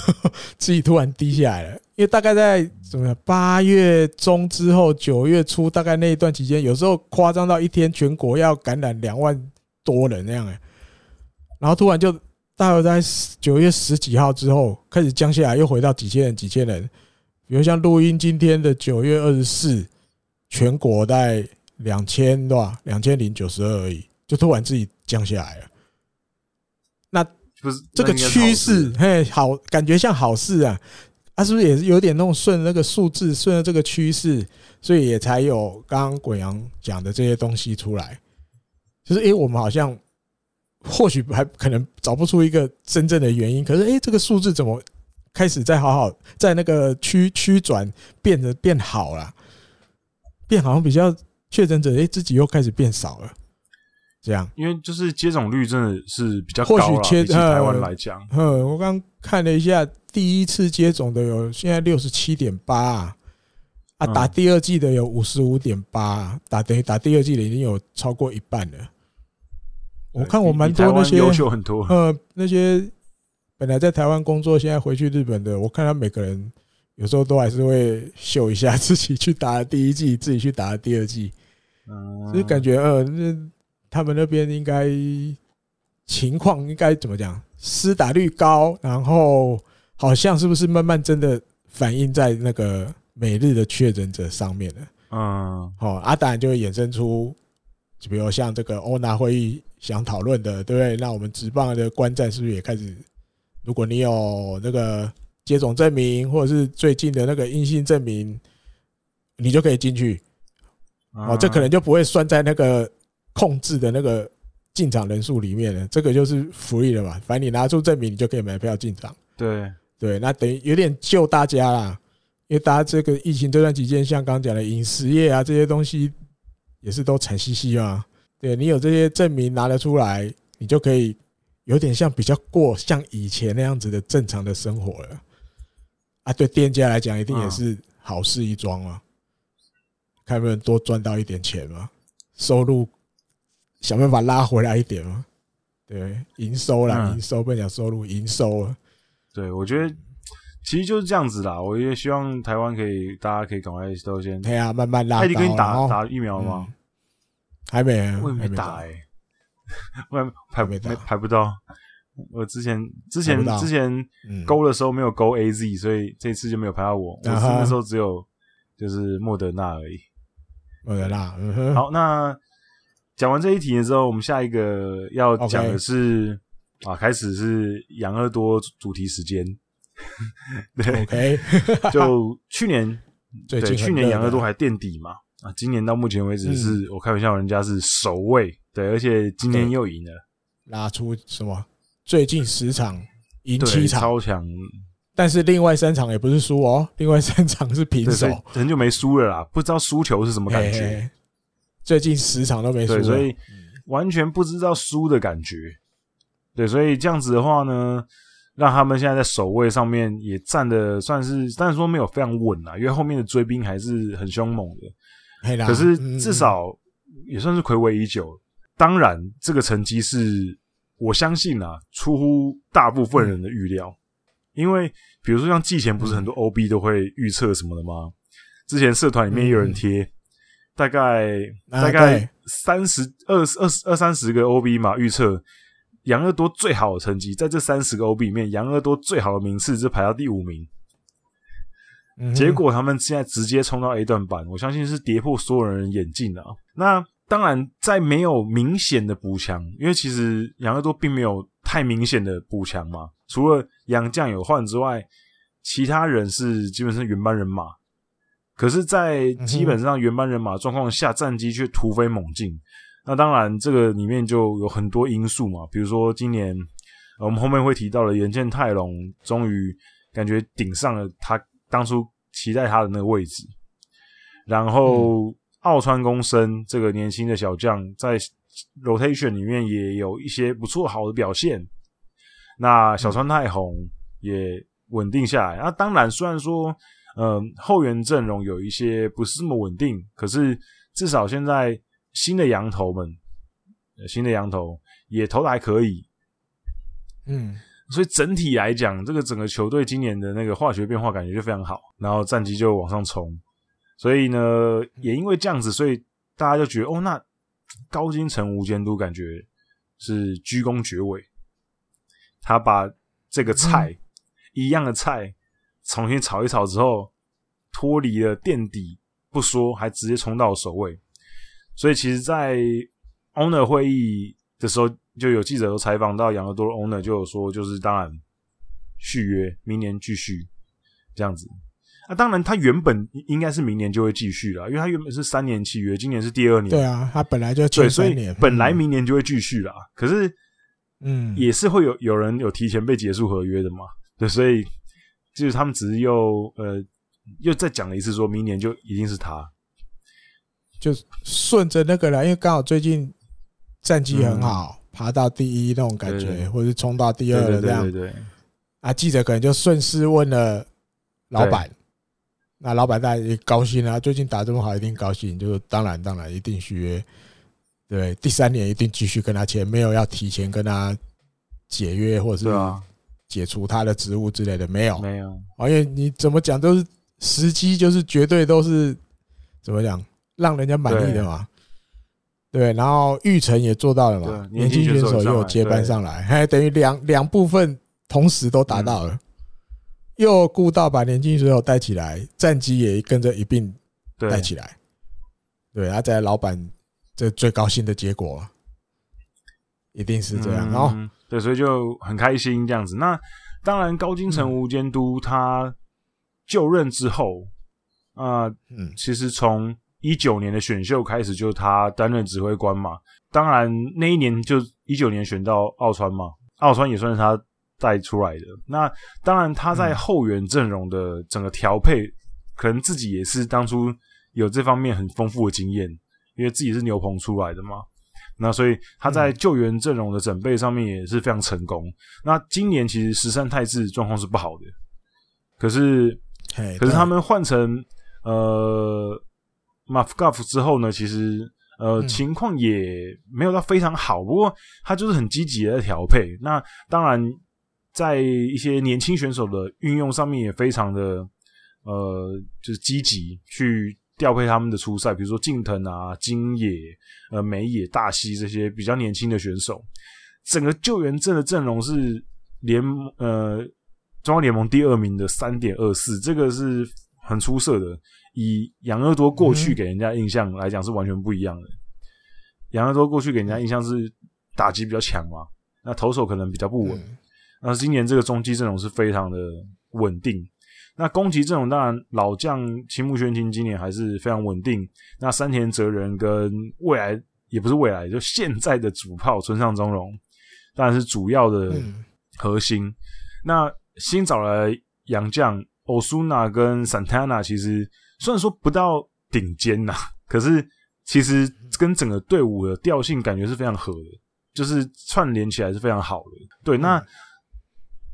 A: 自己突然低下来了，因为大概在怎么样八月中之后九月初，大概那一段期间，有时候夸张到一天全国要感染两万。多人那样哎，然后突然就大概在九月十几号之后开始降下来，又回到几千人、几千人。比如像录音今天的九月二十四，全国在两千对吧，两千零九十二而已，就突然自己降下来了。那不是这个趋势，嘿，好，感觉像好事啊。啊，是不是也是有点那种顺那个数字，顺着这个趋势，所以也才有刚刚鬼阳讲的这些东西出来。就是诶、欸，我们好像或许还可能找不出一个真正的原因，可是诶、欸，这个数字怎么开始在好好在那个区区转变得变好了，变好像比较确诊者诶、欸，自己又开始变少了，这样，
B: 因为就是接种率真的是比较高了，或许台湾来讲，
A: 嗯，我刚看了一下，第一次接种的有现在六十七点八啊，啊，打第二季的有五十五点八，打等于打第二季的已经有超过一半了。我看我蛮多那些
B: 优秀很多，
A: 呃，那些本来在台湾工作，现在回去日本的，我看他每个人有时候都还是会秀一下 自己去打第一季，自己去打第二季，就是感觉呃，那他们那边应该情况应该怎么讲？施打率高，然后好像是不是慢慢真的反映在那个每日的确诊者上面了？嗯，好，阿当然就会衍生出，就比如像这个欧娜会议。想讨论的，对不对？那我们直棒的观战是不是也开始？如果你有那个接种证明，或者是最近的那个阴性证明，你就可以进去。哦，这可能就不会算在那个控制的那个进场人数里面了。这个就是 free 了嘛，反正你拿出证明，你就可以买票进场。
B: 对
A: 对，那等于有点救大家啦，因为大家这个疫情这段期间，像刚刚讲的饮食业啊这些东西，也是都惨兮兮啊。对，你有这些证明拿得出来，你就可以有点像比较过像以前那样子的正常的生活了。啊，对店家来讲，一定也是好事一桩啊，看能不能多赚到一点钱嘛，收入想办法拉回来一点嘛。对，营收啦，营收不讲收入，营收啊。
B: 对，我觉得其实就是这样子啦。我也希望台湾可以，大家可以赶快都先，
A: 对啊，慢慢拉。
B: 艾迪给你打打疫苗吗？
A: 还没，啊，
B: 我也 没打哎，我还排没打，排不到。我之前之前之前勾的时候没有勾 A Z，所以这次就没有排到我。我是那时候只有就是莫德纳而已。
A: 莫德纳，
B: 好，那讲完这一题之后，我们下一个要讲的是啊，开始是养乐多主题时间。对
A: ，OK，
B: 就去年对去年养乐多还垫底嘛。啊，今年到目前为止是、嗯、我开玩笑，人家是首位，对，而且今年又赢了，
A: 拉出什么？最近十场赢七场，
B: 超强。
A: 但是另外三场也不是输哦，另外三场是平手，
B: 很久没输了啦，不知道输球是什么感觉。嘿嘿
A: 最近十场都没输，
B: 所以完全不知道输的感觉。对，所以这样子的话呢，让他们现在在首位上面也站的算是，但是说没有非常稳啊，因为后面的追兵还是很凶猛的。可是至少也算是睽违已久。当然，这个成绩是我相信啊，出乎大部分人的预料。因为比如说像季前不是很多 OB 都会预测什么的吗？之前社团里面也有人贴，大概大概三十二二二三十个 OB 嘛，预测杨乐多最好的成绩，在这三十个 OB 里面，杨乐多最好的名次是排到第五名。结果他们现在直接冲到 A 段板，我相信是跌破所有人眼镜的啊。那当然，在没有明显的补强，因为其实养乐多并没有太明显的补强嘛，除了杨将有换之外，其他人是基本上原班人马。可是，在基本上原班人马状况下，战绩却突飞猛进。那当然，这个里面就有很多因素嘛，比如说今年我们后面会提到的岩见太隆，终于感觉顶上了他。当初期待他的那个位置，然后奥川公生这个年轻的小将在 rotation 里面也有一些不错好的表现。那小川太宏也稳定下来。那当然，虽然说，嗯，后援阵容有一些不是这么稳定，可是至少现在新的羊头们，新的羊头也投的还可以。嗯。所以整体来讲，这个整个球队今年的那个化学变化感觉就非常好，然后战绩就往上冲。所以呢，也因为这样子，所以大家就觉得，哦，那高金城无监督感觉是居功厥伟，他把这个菜、嗯、一样的菜重新炒一炒之后，脱离了垫底不说，还直接冲到首位。所以其实，在 owner 会议的时候。就有记者有采访到养乐多的 owner 就有说，就是当然续约，明年继续这样子。啊，当然他原本应该是明年就会继续了，因为他原本是三年契约，今年是第二年。
A: 对啊，他本来就签三年，
B: 所以本来明年就会继续了。可是，嗯，也是会有有人有提前被结束合约的嘛？对，所以就是他们只是又呃又再讲了一次，说明年就一定是他，
A: 就顺着那个来，因为刚好最近战绩很好。嗯爬到第一那种感觉，或者是冲到第二的这样，啊，记者可能就顺势问了老板，那老板大家也高兴啊，最近打这么好，一定高兴。就是当然，当然一定续约，对，第三年一定继续跟他签，没有要提前跟他解约或者是解除他的职务之类的，没有，
B: 没有。
A: 因为你怎么讲都是时机，就是绝对都是怎么讲，让人家满意的嘛。对，然后玉成也做到了嘛，年轻选手又有接班上来，还等于两两部分同时都达到了。又顾到把年轻选手带起来，战绩也跟着一并带起来。对，他在老板这最高兴的结果，一定是这样。然后，
B: 对，所以就很开心这样子。那当然，高金城无监督他就任之后，啊，嗯，其实从一九年的选秀开始，就他担任指挥官嘛。当然，那一年就一九年选到奥川嘛，奥川也算是他。带出来的。那当然，他在后援阵容的整个调配，可能自己也是当初有这方面很丰富的经验，因为自己是牛棚出来的嘛。那所以他在救援阵容的准备上面也是非常成功。那今年其实十三太治状况是不好的，可是，可是他们换成呃马夫高夫之后呢，其实呃情况也没有到非常好。不过他就是很积极的在调配。那当然。在一些年轻选手的运用上面也非常的，呃，就是积极去调配他们的出赛，比如说近藤啊、金野、呃、美野、大西这些比较年轻的选手。整个救援阵的阵容是联呃中央联盟第二名的三点二四，这个是很出色的。以养乐多过去给人家印象来讲是完全不一样的。养乐多过去给人家印象是打击比较强嘛，那投手可能比较不稳。那今年这个中继阵容是非常的稳定，那攻击阵容当然老将青木宣清今年还是非常稳定。那山田哲人跟未来也不是未来，就现在的主炮村上宗荣当然是主要的核心。嗯、那新找来洋将 Osuna 跟 Santana，其实虽然说不到顶尖呐，可是其实跟整个队伍的调性感觉是非常合的，就是串联起来是非常好的。对，那。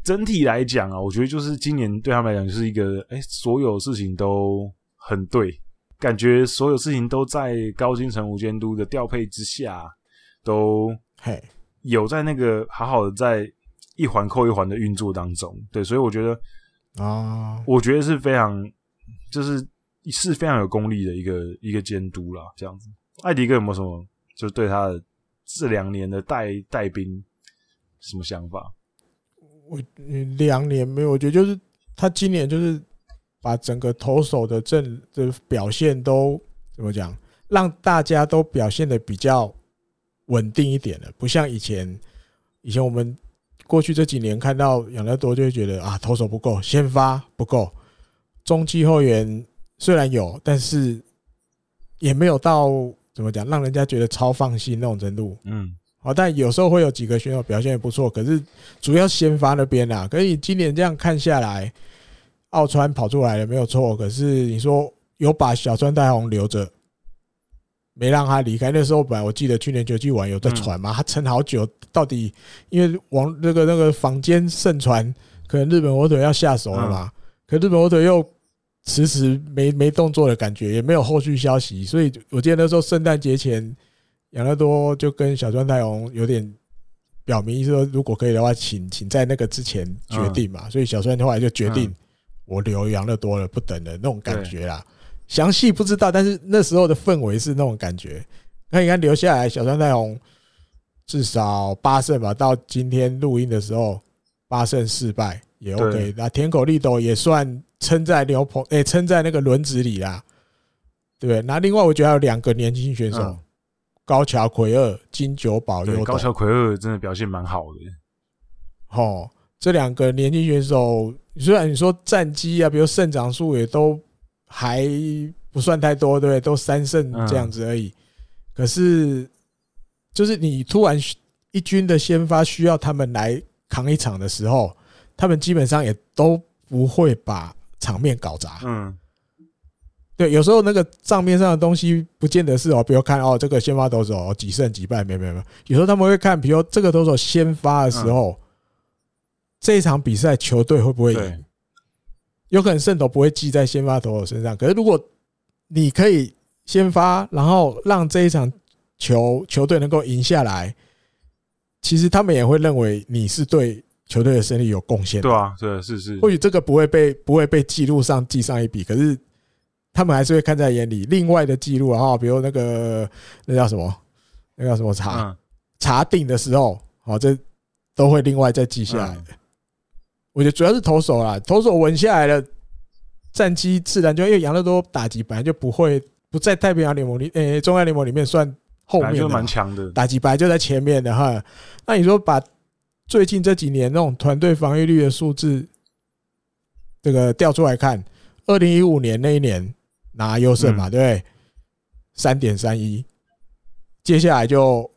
B: 整体来讲啊，我觉得就是今年对他们来讲就是一个，哎、欸，所有事情都很对，感觉所有事情都在高津臣吾监督的调配之下，都嘿有在那个好好的在一环扣一环的运作当中，对，所以我觉得啊，我觉得是非常，就是是非常有功力的一个一个监督啦，这样子。艾迪哥有没有什么，就对他的这两年的带带兵什么想法？
A: 我两年没有，我觉得就是他今年就是把整个投手的阵的表现都怎么讲，让大家都表现的比较稳定一点了，不像以前。以前我们过去这几年看到养乐多，就会觉得啊，投手不够，先发不够，中继后援虽然有，但是也没有到怎么讲，让人家觉得超放心那种程度。嗯。好，但有时候会有几个选手表现也不错，可是主要先发那边啦，可以今年这样看下来，奥川跑出来了没有错，可是你说有把小川大宏留着，没让他离开。那时候本来我记得去年球季玩有在传嘛，他撑好久，到底因为往那个那个坊间盛传，可能日本火腿要下手了嘛，可日本火腿又迟迟没没动作的感觉，也没有后续消息，所以我记得那时候圣诞节前。养乐多就跟小川太宏有点表明说，如果可以的话，请请在那个之前决定嘛。所以小川后来就决定我留养乐多了，不等了那种感觉啦。详细不知道，但是那时候的氛围是那种感觉。那你看留下来，小川太宏至少八胜吧，到今天录音的时候八胜四败也 OK。那田口力斗也算撑在牛棚，哎，撑在那个轮子里啦，对不对？那另外我觉得还有两个年轻选手。高桥奎二、金九保佑，
B: 高桥奎二真的表现蛮好的。
A: 哦，这两个年轻选手，虽然你说战绩啊，比如胜场数也都还不算太多，对不对？都三胜这样子而已。可是，就是你突然一军的先发需要他们来扛一场的时候，他们基本上也都不会把场面搞砸。嗯。对，有时候那个账面上的东西不见得是哦，比如看哦，这个先发投手哦几胜几败，没有没有没有。有时候他们会看，比如这个投手先发的时候，这一场比赛球队会不会赢？有可能胜投不会记在先发投手身上。可是如果你可以先发，然后让这一场球球队能够赢下来，其实他们也会认为你是对球队的胜利有贡献。
B: 对啊，是，是是。
A: 或许这个不会被不会被记录上记上一笔，可是他们还是会看在眼里。另外的记录啊，比如那个那叫什么，那叫什么查查定的时候，哦，这都会另外再记下来的。我觉得主要是投手啦，投手稳下来了，战绩自然就因为养乐多打击本来就不会不在太平洋联盟里，诶，中央联盟里面算后面的，蛮强的打击本来就在前面的哈。那你说把最近这几年那种团队防御率的数字这个调出来看，二零一五年那一年拿优胜嘛，对不对？三点三一，接下来就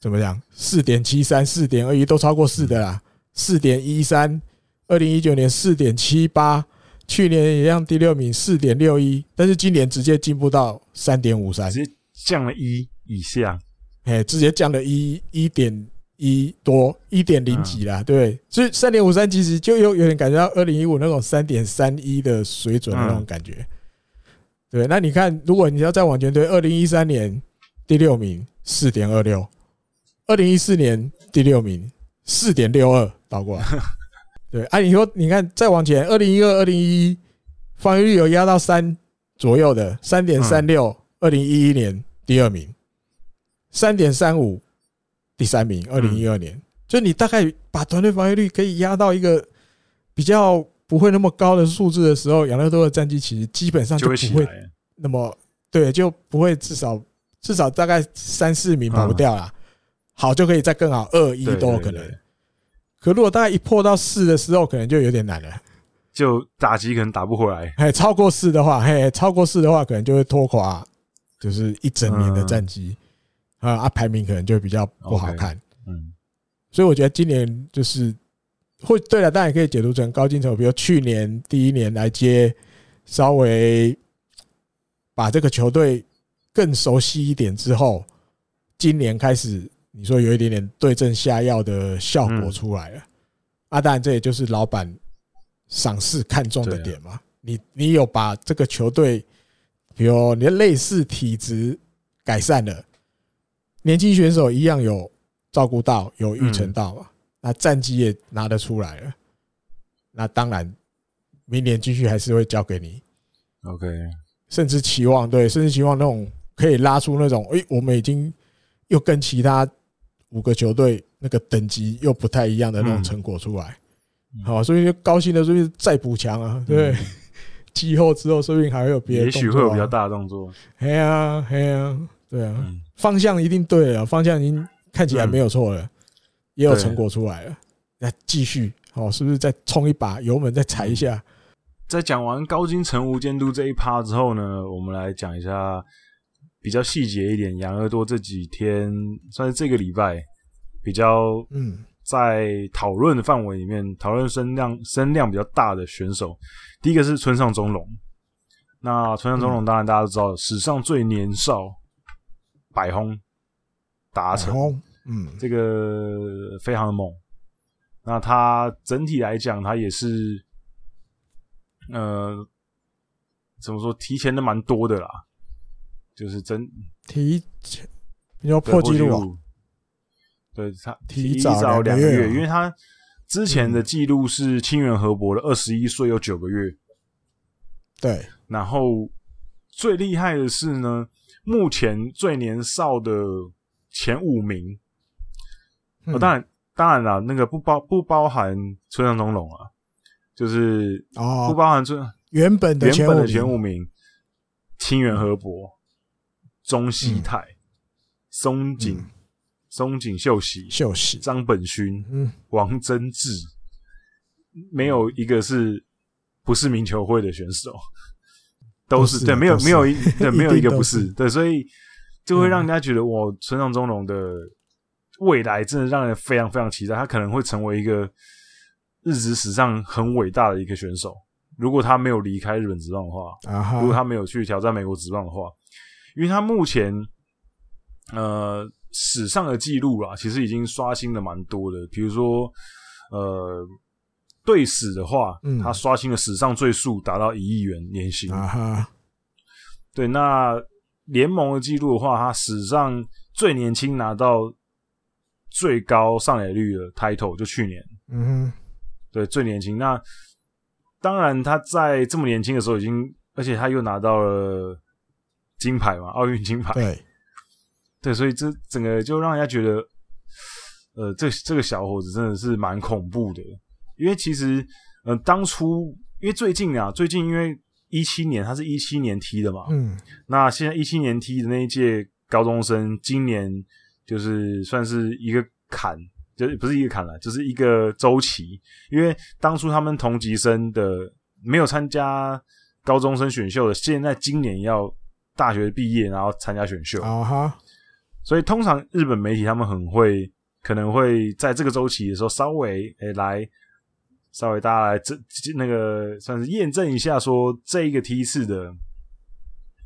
A: 怎么讲？四点七三、四点二一都超过四的啦，四点一三。二零一九年四点七八，去年也一样第六名四点六一，但是今年直接进步到三点五三，
B: 直接降了一以下，
A: 哎，直接降了一一点一多一点零几啦，对，所以三点五三其实就有有点感觉到二零一五那种三点三一的水准的那种感觉，对，那你看，如果你要再往前推，二零一三年第六名四点二六，二零一四年第六名四点六二倒过来。对，啊，你说，你看，再往前，二零一二、二零一一，防御率有压到三左右的，三点三六，二零一一年第二名，三点三五，第三名，二零一二年，就你大概把团队防御率可以压到一个比较不会那么高的数字的时候，养乐多的战绩其实基本上就不会那么，对，就不会至少至少大概三四名跑不掉啦，好就可以再更好，二一都有可能。可如果大概一破到四的时候，可能就有点难了，
B: 就打击可能打不回来。
A: 哎，超过四的话，嘿，超过四的话，可能就会拖垮，就是一整年的战绩啊啊，排名可能就比较不好看。嗯，所以我觉得今年就是会对了，当然也可以解读成高金城，比如去年第一年来接，稍微把这个球队更熟悉一点之后，今年开始。你说有一点点对症下药的效果出来了，嗯，啊，当然这也就是老板赏识看重的点嘛。你你有把这个球队，比如你的类似体质改善了，年轻选手一样有照顾到，有预成到嘛，那战绩也拿得出来了，那当然明年继续还是会交给你。
B: OK，
A: 甚至期望对，甚至期望那种可以拉出那种，诶，我们已经又跟其他。五个球队那个等级又不太一样的那种成果出来，好，所以就高兴的说不定再补强啊，对，季后之后说不定还会有别的，
B: 也许会有比较大的动作。
A: 哎呀，哎呀，对啊，方向一定对了，方向已经看起来没有错了，也有成果出来了，那继续，好，是不是再冲一把油门再踩一下？
B: 在讲完高津臣吾监督这一趴之后呢，我们来讲一下。比较细节一点，养乐多这几天算是这个礼拜比较嗯，在讨论的范围里面，讨论声量声量比较大的选手，第一个是村上中隆。那村上中隆当然大家都知道，史上最年少百轰达成，嗯，这个非常的猛。那他整体来讲，他也是呃，怎么说，提前的蛮多的啦。就是真
A: 提前，你要破纪录，
B: 对他提早两个月，因为他之前的记录是清源河伯的二十一岁又九个月，
A: 对。然
B: 后最厉害的是呢，目前最年少的前五名，哦，当然当然了，那个不包不包含村上隆隆啊，就是哦，不包含村
A: 原本的
B: 原本的前五名，清源河博。中西太、松井、松井秀喜、
A: 秀喜、
B: 张本勋、嗯、王贞治，没有一个是不是名球会的选手，都是对，没有没有一对，没有一个 不是对，所以就会让人家觉得，哇，村上宗隆的未来真的让人非常非常期待，他可能会成为一个日职史上很伟大的一个选手。如果他没有离开日本职棒的话，如果他没有去挑战美国职棒的话。因为他目前，呃，史上的记录啊，其实已经刷新的蛮多的。比如说，呃，队史的话，
A: 嗯，
B: 他刷新了史上最速，达到一亿元年薪。
A: 啊哈，
B: 对，那联盟的记录的话，他史上最年轻拿到最高上垒率的 title 就去年，
A: 嗯哼，
B: 对，最年轻。那当然他在这么年轻的时候已经，而且他又拿到了金牌嘛，奥运金牌。
A: 对，对，
B: 所以这整个就让人家觉得，呃，这这个小伙子真的是蛮恐怖的。因为其实，嗯、呃，当初因为最近啊，最近因为一七年他是一七年踢的嘛，
A: 嗯，
B: 那现在一七年踢的那一届高中生，今年就是算是一个坎，就是不是一个坎了，就是一个周期。因为当初他们同级生的没有参加高中生选秀的，现在今年要大学毕业，然后参加选秀
A: 啊哈。
B: 所以通常日本媒体他们很会，可能会在这个周期的时候稍微诶、欸、来。稍微大家来这那个算是验证一下，说这一个梯次的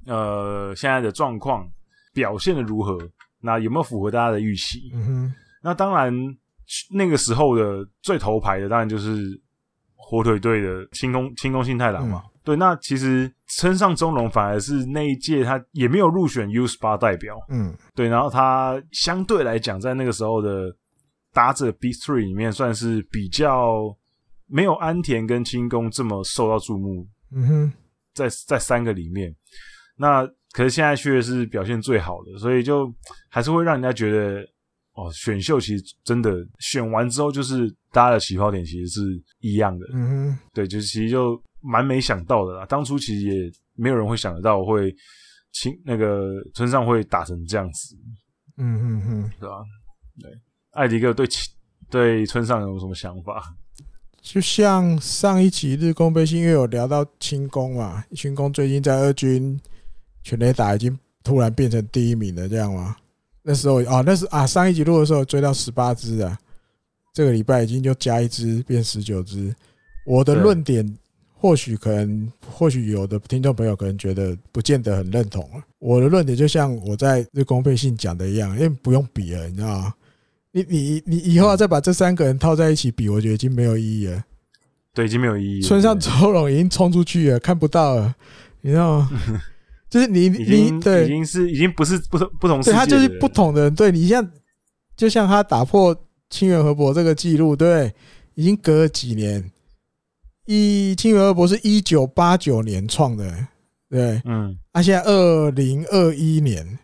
B: 呃现在的状况表现的如何？那有没有符合大家的预期？
A: 嗯哼。
B: 那当然，那个时候的最头牌的当然就是火腿队的清宫清宫幸太郎嘛。嗯、对，那其实村上中龙反而是那一届他也没有入选 U 十八代表。
A: 嗯，
B: 对，然后他相对来讲，在那个时候的打者 Big Three 里面算是比较。没有安田跟清宫这么受到注目，
A: 嗯哼，
B: 在在三个里面，那可是现在却是表现最好的，所以就还是会让人家觉得，哦，选秀其实真的选完之后，就是大家的起跑点其实是一样的，
A: 嗯哼，
B: 对，就是其实就蛮没想到的啦，当初其实也没有人会想得到会清那个村上会打成这样子，
A: 嗯哼哼，
B: 对吧？对，艾迪哥对对村上有什么想法？
A: 就像上一期日工杯，因为有聊到清宫嘛，清宫最近在二军全垒打已经突然变成第一名了，这样吗？那时候啊，那是啊，上一集录的时候追到十八支啊，这个礼拜已经就加一支变十九支。我的论点或许可能，或许有的听众朋友可能觉得不见得很认同了。我的论点就像我在日工背信讲的一样，因为不用比了，你知道吗？你你你以后再把这三个人套在一起比，我觉得已经没有意义了。
B: 对，已经没有意义了。
A: 村上周龙已经冲出去了，看不到了，你知道吗？就是你你对，
B: 已经是已经不是不同不同世界。
A: 对，他就是不同的人。对，你像就像他打破清源河伯这个记录，对，已经隔了几年。一清源河伯是一九八九年创的，对，
B: 嗯，
A: 他现在二零二一年，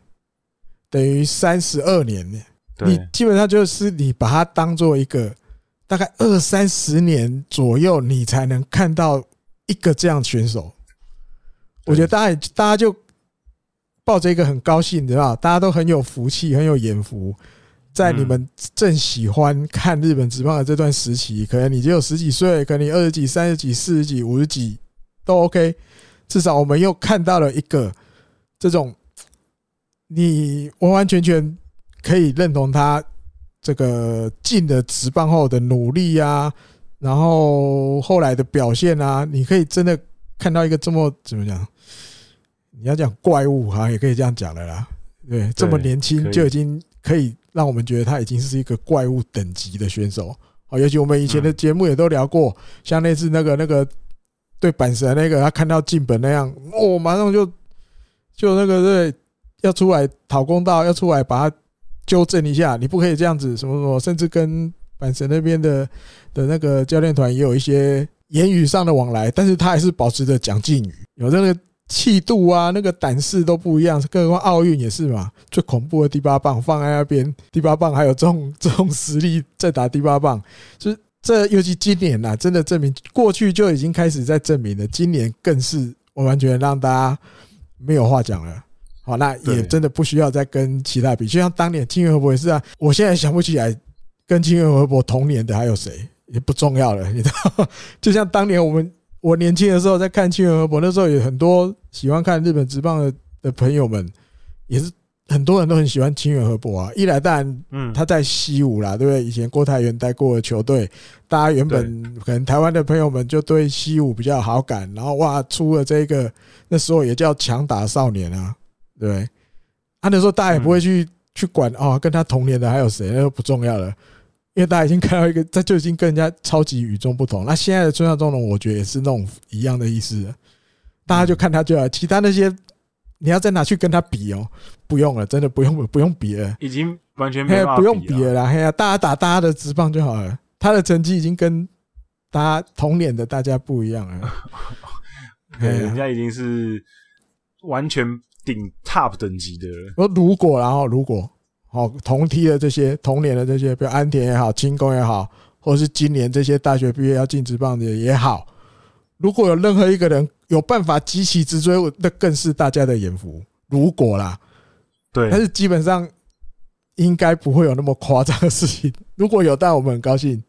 A: 等于三十二年。你基本上就是你把它当做一个大概二三十年左右，你才能看到一个这样选手。我觉得大家大家就抱着一个很高兴，知道大家都很有福气，很有眼福，在你们正喜欢看日本职棒的这段时期，可能你只有十几岁，可能你二十几、三十几、四十几、五十几都 OK。至少我们又看到了一个这种你完完全全。可以认同他这个进了职棒后的努力啊，然后后来的表现啊，你可以真的看到一个这么怎么讲？你要讲怪物哈，也可以这样讲的啦。对，这么年轻就已经可以让我们觉得他已经是一个怪物等级的选手。好，尤其我们以前的节目也都聊过，像那次那个那个对板神那个，他看到进本那样，哦，马上就就那个对，要出来讨公道，要出来把他。纠正一下，你不可以这样子，什么什么，甚至跟阪神那边的的那个教练团也有一些言语上的往来，但是他还是保持着讲敬语，有那个气度啊，那个胆识都不一样。更何况奥运也是嘛，最恐怖的第八棒 放在那边，第八棒还有这种这种实力在打第八棒，就是这尤其今年呐，真的证明过去就已经开始在证明了，今年更是我完全让大家没有话讲了。好，那也真的不需要再跟其他比，就像当年清原和博也是啊。我现在想不起来跟清原和博同年的还有谁，也不重要了，你知道？就像当年我们 我年轻的时候在看清原和博，那时候有很多喜欢看日本职棒的的朋友们，也是很多人都很喜欢清原和博啊。一来当然，嗯，他在西武啦，对不对？以前郭台铭带过的球队，大家原本可能台湾的朋友们就对西武比较有好感，然后哇，出了这个那时候也叫强打少年啊。对，他那时候大家也不会去去管哦，跟他同年的还有谁，那就不重要了。因为大家已经看到一个，他就已经跟人家超级与众不同。那现在的村上宗隆，我觉得也是那种一样的意思。大家就看他就好，其他那些你要再拿去跟他比哦，不用了，真的不用不用比了，
B: 已经完全没
A: 不用比了啦。嘿呀，大家打大家的直棒就好了。他的成绩已经跟大家同年的大家不一样了。
B: 对，人家已经是完全顶 top 等级的了。
A: 我如果然后如果。好，同梯的这些同年的这些，比如安田也好，清宫也好，或者是今年这些大学毕业要进职棒的也好，如果有任何一个人有办法急起直追，那更是大家的眼福。如果啦，
B: 对，
A: 但是基本上应该不会有那么夸张的事情。如果有，但我们很高兴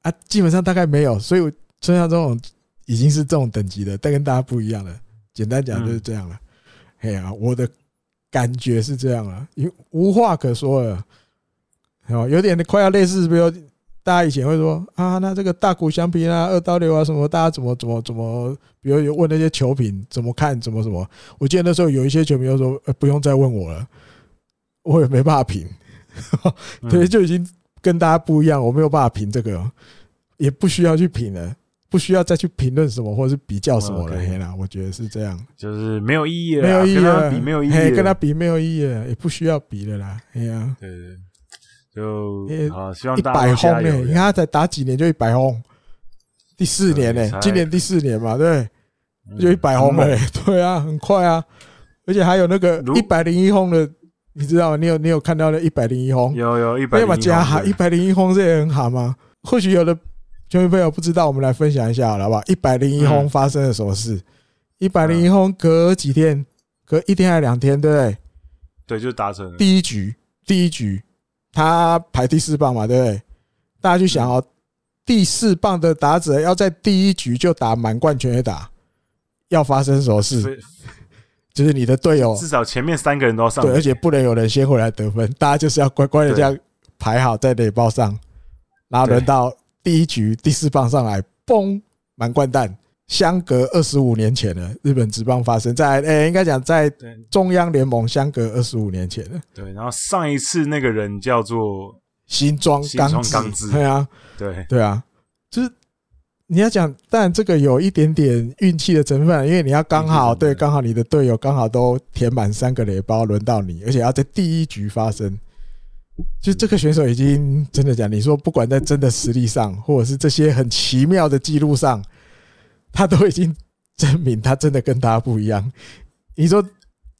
A: 啊。基本上大概没有，所以村上这种已经是这种等级的，但跟大家不一样了。简单讲就是这样了。哎呀，我的。感觉是这样啊，因无话可说了，哦，有点快要类似，比如大家以前会说啊，那这个大谷翔平啊、二刀流啊什么，大家怎么怎么怎么，比如有问那些球评怎么看，怎么什么，我记得那时候有一些球迷就说，呃，不用再问我了，我也没办法评，对，就已经跟大家不一样，我没有办法评这个，也不需要去评了。不需要再去评论什么或者是比较什么了，黑啦，我觉得是这样，
B: 就是没有意义了，
A: 没有意义了，
B: 比没有意义，
A: 跟他比没有意义了，也不需要比了啦，哎呀，
B: 对对，就啊，希望
A: 一百轰呢，你看他才打几年就一百轰，第四年呢，今年第四年嘛，对，就一百轰了，对啊，很快啊，而且还有那个一百零一轰的，你知道吗？你有你有看到那一百零一轰？
B: 有有一百，
A: 要把加哈一百零一轰这也很好吗？或许有的。球迷朋友不知道，我们来分享一下好了，好不好？一百零一轰发生了什么事？一百零一轰隔几天？隔一天还是两天？对不对？
B: 对，就达成
A: 第一局。第一局他排第四棒嘛，对不对？大家去想哦，第四棒的打者要在第一局就打满贯全垒打，要发生什么事？就是你的队友
B: 至少前面三个人都要上，
A: 对，而且不能有人先回来得分，大家就是要乖乖的这样排好在垒包上，然后轮到。第一局第四棒上来，嘣，满贯弹，相隔二十五年前了。日本职棒发生在，诶，应该讲在中央联盟相隔二十五年前了。
B: 对，然后上一次那个人叫做
A: 新庄刚志，对啊，
B: 对
A: 对啊，就是你要讲，但这个有一点点运气的成分，因为你要刚好对，刚好你的队友刚好都填满三个垒包，轮到你，而且要在第一局发生。就这个选手已经真的讲，你说不管在真的实力上，或者是这些很奇妙的记录上，他都已经证明他真的跟他不一样。你说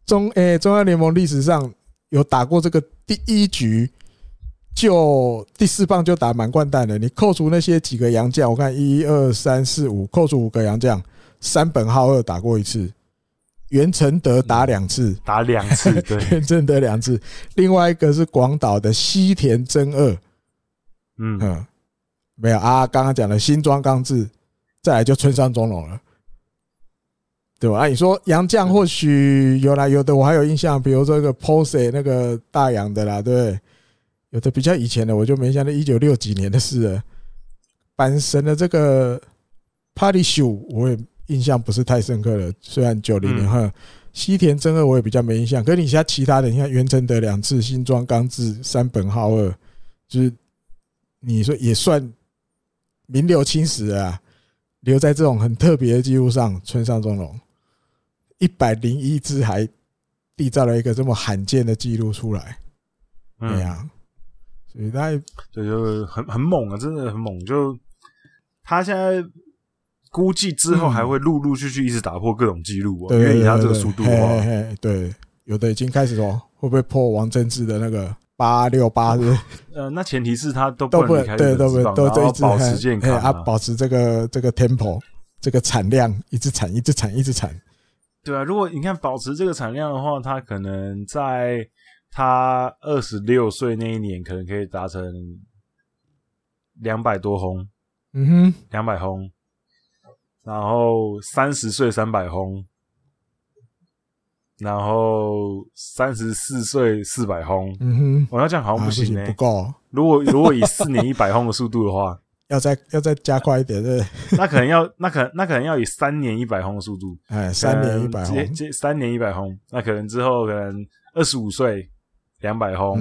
A: 中 诶中央联盟历史上有打过这个第一局就第四棒就打满贯蛋的，你扣除那些几个洋将，我看一二三四五，扣除五个洋将，三本浩二打过一次。袁成德打两次，
B: 打两次，对，
A: 袁成德两次。另外一个是广岛的西田真二，嗯嗯，没有啊。刚刚讲的新庄刚志，再来就村上中隆了，对吧？啊，你说杨将或许有来，有的我还有印象，比如说那个 Pose 那个大洋的啦，对，有的比较以前的我就没想到一九六几年的事了。阪神的这个 Party Show 我也。印象不是太深刻了，虽然九零年哈，西田真二我也比较没印象，可是你像其他的，你看袁成德两次，新庄刚志、山本浩二，就是你说也算名留青史啊，留在这种很特别的记录上。村上宗隆一百零一支还缔造了一个这么罕见的记录出来，对呀，所以他
B: 这就很很猛啊，真的很猛，就他现在。估计之后还会陆陆续续一直打破各种记录啊，因为以他这个速度的话，
A: 对，有的已经开始说会不会破王贞治的那个八六八日？
B: 呃，那前提是他都不能
A: 对，都不都都一直
B: 保持健康啊，
A: 保持这个这个 tempo，这个产量一直产，一直产，一直产。
B: 对啊，如果你看保持这个产量的话，他可能在他二十六岁那一年，可能可以达成两百多轰，嗯哼，两百轰。然后三十岁三百轰，然后三十四岁四百轰。嗯哼，我要这样好像不行呢、欸，
A: 不够。
B: 如果如果以四年一百轰的速度的话，
A: 要再要再加快一点，对。
B: 那可能要那可能那可能要以三年一百轰的速度，
A: 哎，三年一百轰，
B: 三年一百轰，那可能之后可能二十五岁两百轰，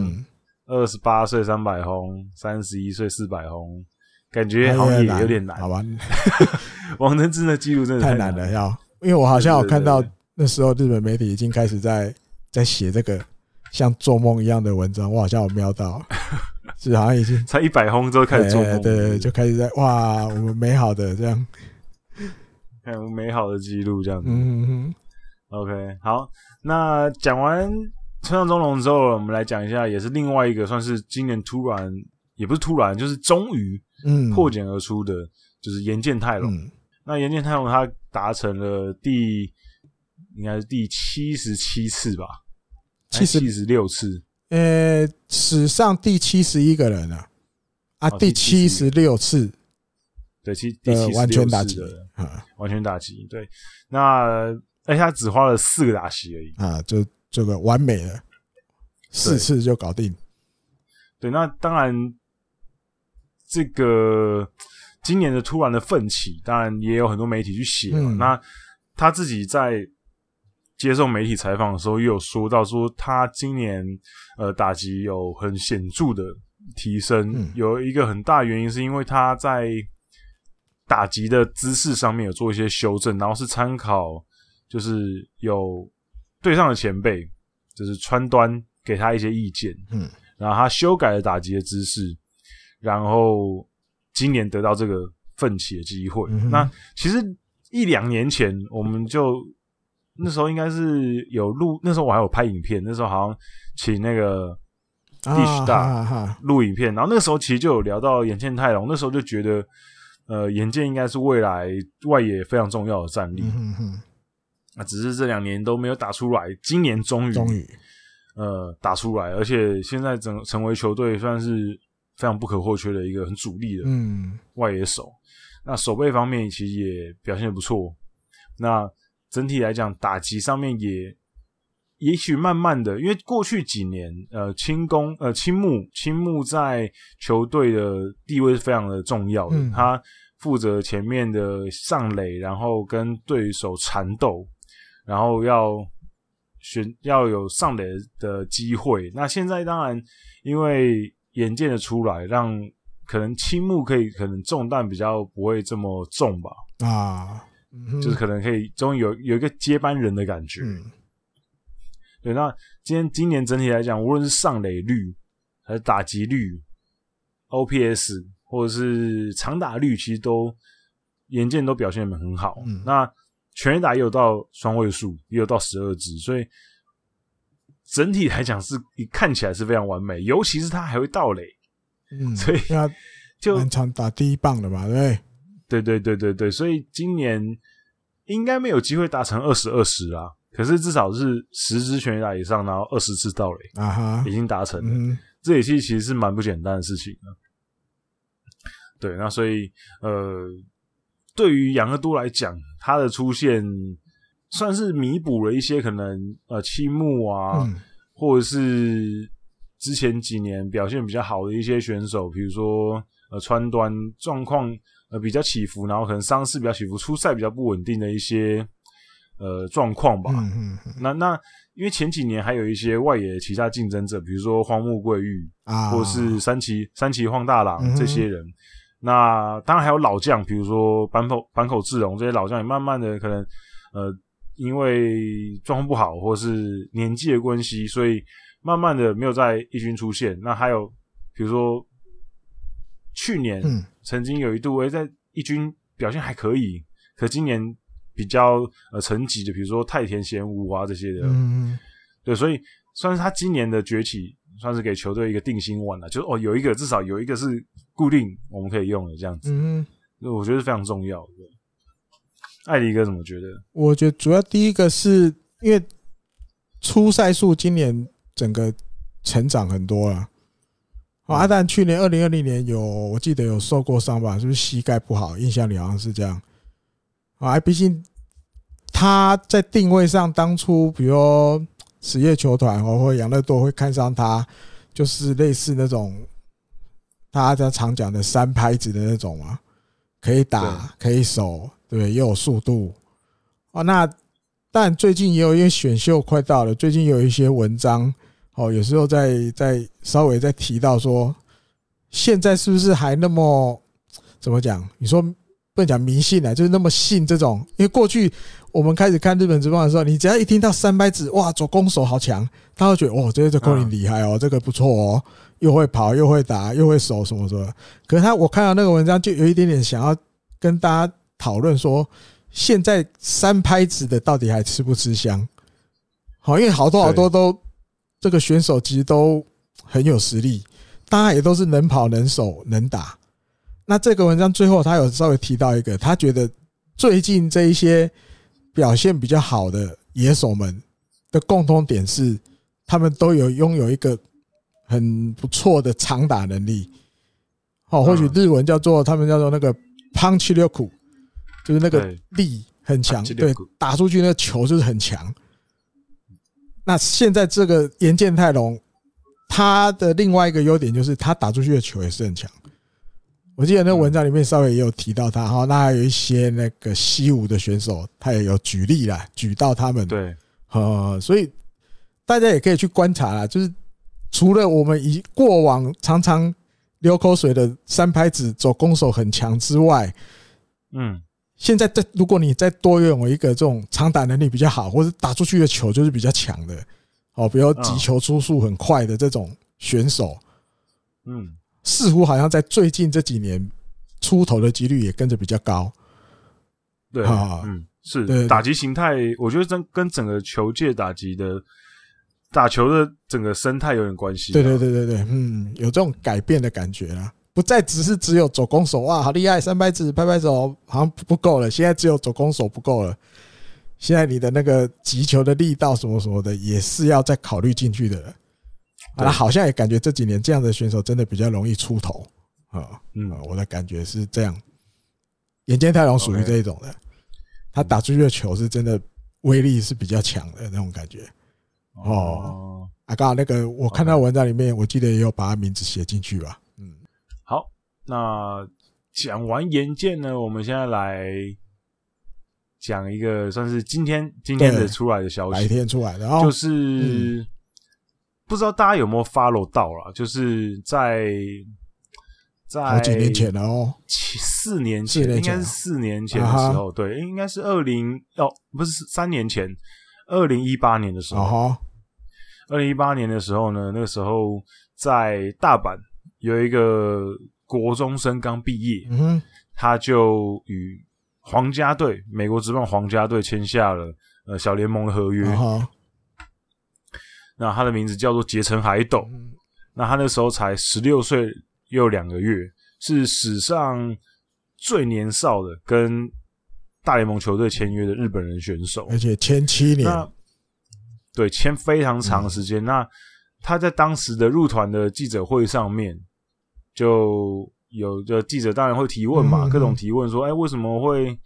B: 二十八岁三百轰，三十一岁四百轰，感觉好像也有点难。
A: 好吧，
B: 王贞治的记录真的
A: 太难了，要。因为我好像有看到那时候日本媒体已经开始在在写这个像做梦一样的文章，我好像有瞄到，是好像已经
B: 才一百轰之后开始做梦，
A: 对，就开始在哇，我们美好的这样。
B: 看有美好的记录这样子，
A: 嗯哼
B: ，OK，好，那讲完村上中隆之后，我们来讲一下，也是另外一个算是今年突然，也不是突然，就是终于，嗯，破茧而出的，就是岩见太郎。嗯、那岩见太郎他达成了第，应该是第七十七次吧，七十六次，
A: 呃，史上第七十一个人啊，啊，第七十六次。
B: 对，其第七十六次的完全打击，对，那而且他只花了四个打击而已
A: 啊，就这个完美了，四次就搞定。
B: 对，那当然，这个今年的突然的奋起，当然也有很多媒体去写嘛。嗯、那他自己在接受媒体采访的时候，也有说到说，他今年呃打击有很显著的提升，嗯、有一个很大原因是因为他在。打击的姿势上面有做一些修正，然后是参考，就是有对上的前辈，就是川端给他一些意见，嗯，然后他修改了打击的姿势，然后今年得到这个奋起的机会。嗯、那其实一两年前我们就那时候应该是有录，那时候我还有拍影片，那时候好像请那个 Dish 大录影片，然后那个时候其实就有聊到眼见太郎，那时候就觉得。呃，眼见应该是未来外野非常重要的战力。嗯哼，那只是这两年都没有打出来，今年终于，终于，呃，打出来，而且现在整成为球队算是非常不可或缺的一个很主力的外野手。嗯、那守备方面其实也表现得不错。那整体来讲，打击上面也也许慢慢的，因为过去几年，呃，青宫呃青木青木在球队的地位是非常的重要的，嗯、他。负责前面的上垒，然后跟对手缠斗，然后要选要有上垒的机会。那现在当然因为岩见的出来，让可能青木可以可能重担比较不会这么重吧。啊，嗯、就是可能可以终于有有一个接班人的感觉。嗯、对，那今天今年整体来讲，无论是上垒率还是打击率，OPS。或者是长打率其实都眼见都表现的很好，嗯、那全垒打也有到双位数，也有到十二支，所以整体来讲是看起来是非常完美，尤其是他还会盗垒，嗯，所以他 就
A: 满场打第一棒的嘛，对，
B: 对对对对对，所以今年应该没有机会达成二十二十啊，可是至少是十支全垒打以上，然后二十次盗垒啊哈，已经达成了，嗯、这也其实其实是蛮不简单的事情啊。对，那所以呃，对于养乐多来讲，他的出现算是弥补了一些可能呃青木啊，嗯、或者是之前几年表现比较好的一些选手，比如说呃川端状况呃比较起伏，然后可能伤势比较起伏，出赛比较不稳定的一些呃状况吧。嗯嗯嗯、那那因为前几年还有一些外野其他竞争者，比如说荒木贵玉啊，或者是三崎三崎晃大郎这些人。嗯那当然还有老将，比如说坂口坂口智荣这些老将，也慢慢的可能呃，因为状况不好或是年纪的关系，所以慢慢的没有在一军出现。那还有比如说去年曾经有一度诶在一军表现还可以，可今年比较呃沉寂的，比如说太田贤吾啊这些的，嗯，对，所以算是他今年的崛起，算是给球队一个定心丸了，就是哦有一个至少有一个是。固定我们可以用的这样子，嗯，我觉得是非常重要的。艾迪哥怎么觉得？
A: 我觉得主要第一个是因为初赛数今年整个成长很多了。啊，阿蛋去年二零二零年有我记得有受过伤吧？是不是膝盖不好？印象里好像是这样。啊，毕竟他在定位上，当初比如说实业球团或养乐多会看上他，就是类似那种。大家常讲的三拍子的那种嘛，可以打，可以守，对，也有速度。哦，那但最近也有一些选秀快到了，最近有一些文章哦，有时候在在稍微再提到说，现在是不是还那么怎么讲？你说不能讲迷信啊，就是那么信这种？因为过去我们开始看日本职棒的时候，你只要一听到三拍子，哇，左攻手好强，他会觉得哦，这个这攻厉害哦，这个不错哦，又会跑又会打又会守什么什么。可是他我看到那个文章，就有一点点想要跟大家讨论说，现在三拍子的到底还吃不吃香？好，因为好多好多都。这个选手其实都很有实力，大家也都是能跑能守能打。那这个文章最后他有稍微提到一个，他觉得最近这一些表现比较好的野手们的共通点是，他们都有拥有一个很不错的长打能力。哦，或许日文叫做他们叫做那个 punch 力，就是那个力很强，对，打出去那个球就是很强。那现在这个岩见太隆，他的另外一个优点就是他打出去的球也是很强。我记得那个文章里面稍微也有提到他哈，那还有一些那个西武的选手，他也有举例啦，举到他们。对，呃，所以大家也可以去观察啦，就是除了我们以过往常常流口水的三拍子走攻手很强之外，嗯。现在，再如果你再多拥有一个这种长打能力比较好，或者打出去的球就是比较强的，哦，比如击球出速很快的这种选手，嗯，似乎好像在最近这几年出头的几率也跟着比较高。
B: 对啊，嗯，是打击形态，我觉得跟跟整个球界打击的打球的整个生态有点关系。
A: 对对对对对，嗯，有这种改变的感觉啊。不再只是只有走攻手哇，好厉害！三拍子拍拍手好像不够了。现在只有走攻手不够了。现在你的那个击球的力道什么什么的也是要再考虑进去的。啊，好像也感觉这几年这样的选手真的比较容易出头啊。嗯，我的感觉是这样。眼见太隆属于这一种的，他打出去的球是真的威力是比较强的那种感觉。哦，啊，刚好那个我看到文章里面，我记得也有把他名字写进去吧。
B: 那讲完岩见呢，我们现在来讲一个算是今天今天的出来的消息，
A: 白天出来的，
B: 就是不知道大家有没有 follow 到啦，就是在在
A: 好几年前了哦，
B: 四年前应该是四年前的时候，对，应该是二零哦，不是三年前，二零一八年的时候，二零一八年的时候呢，那个时候在大阪有一个。国中生刚毕业，嗯，他就与皇家队、美国职棒皇家队签下了呃小联盟的合约。那他的名字叫做结城海斗。那他那时候才十六岁又两个月，是史上最年少的跟大联盟球队签约的日本人选手，
A: 而且签七年，
B: 对，签非常长的时间。那他在当时的入团的记者会上面。就有的记者当然会提问嘛，各种提问说，哎，为什么会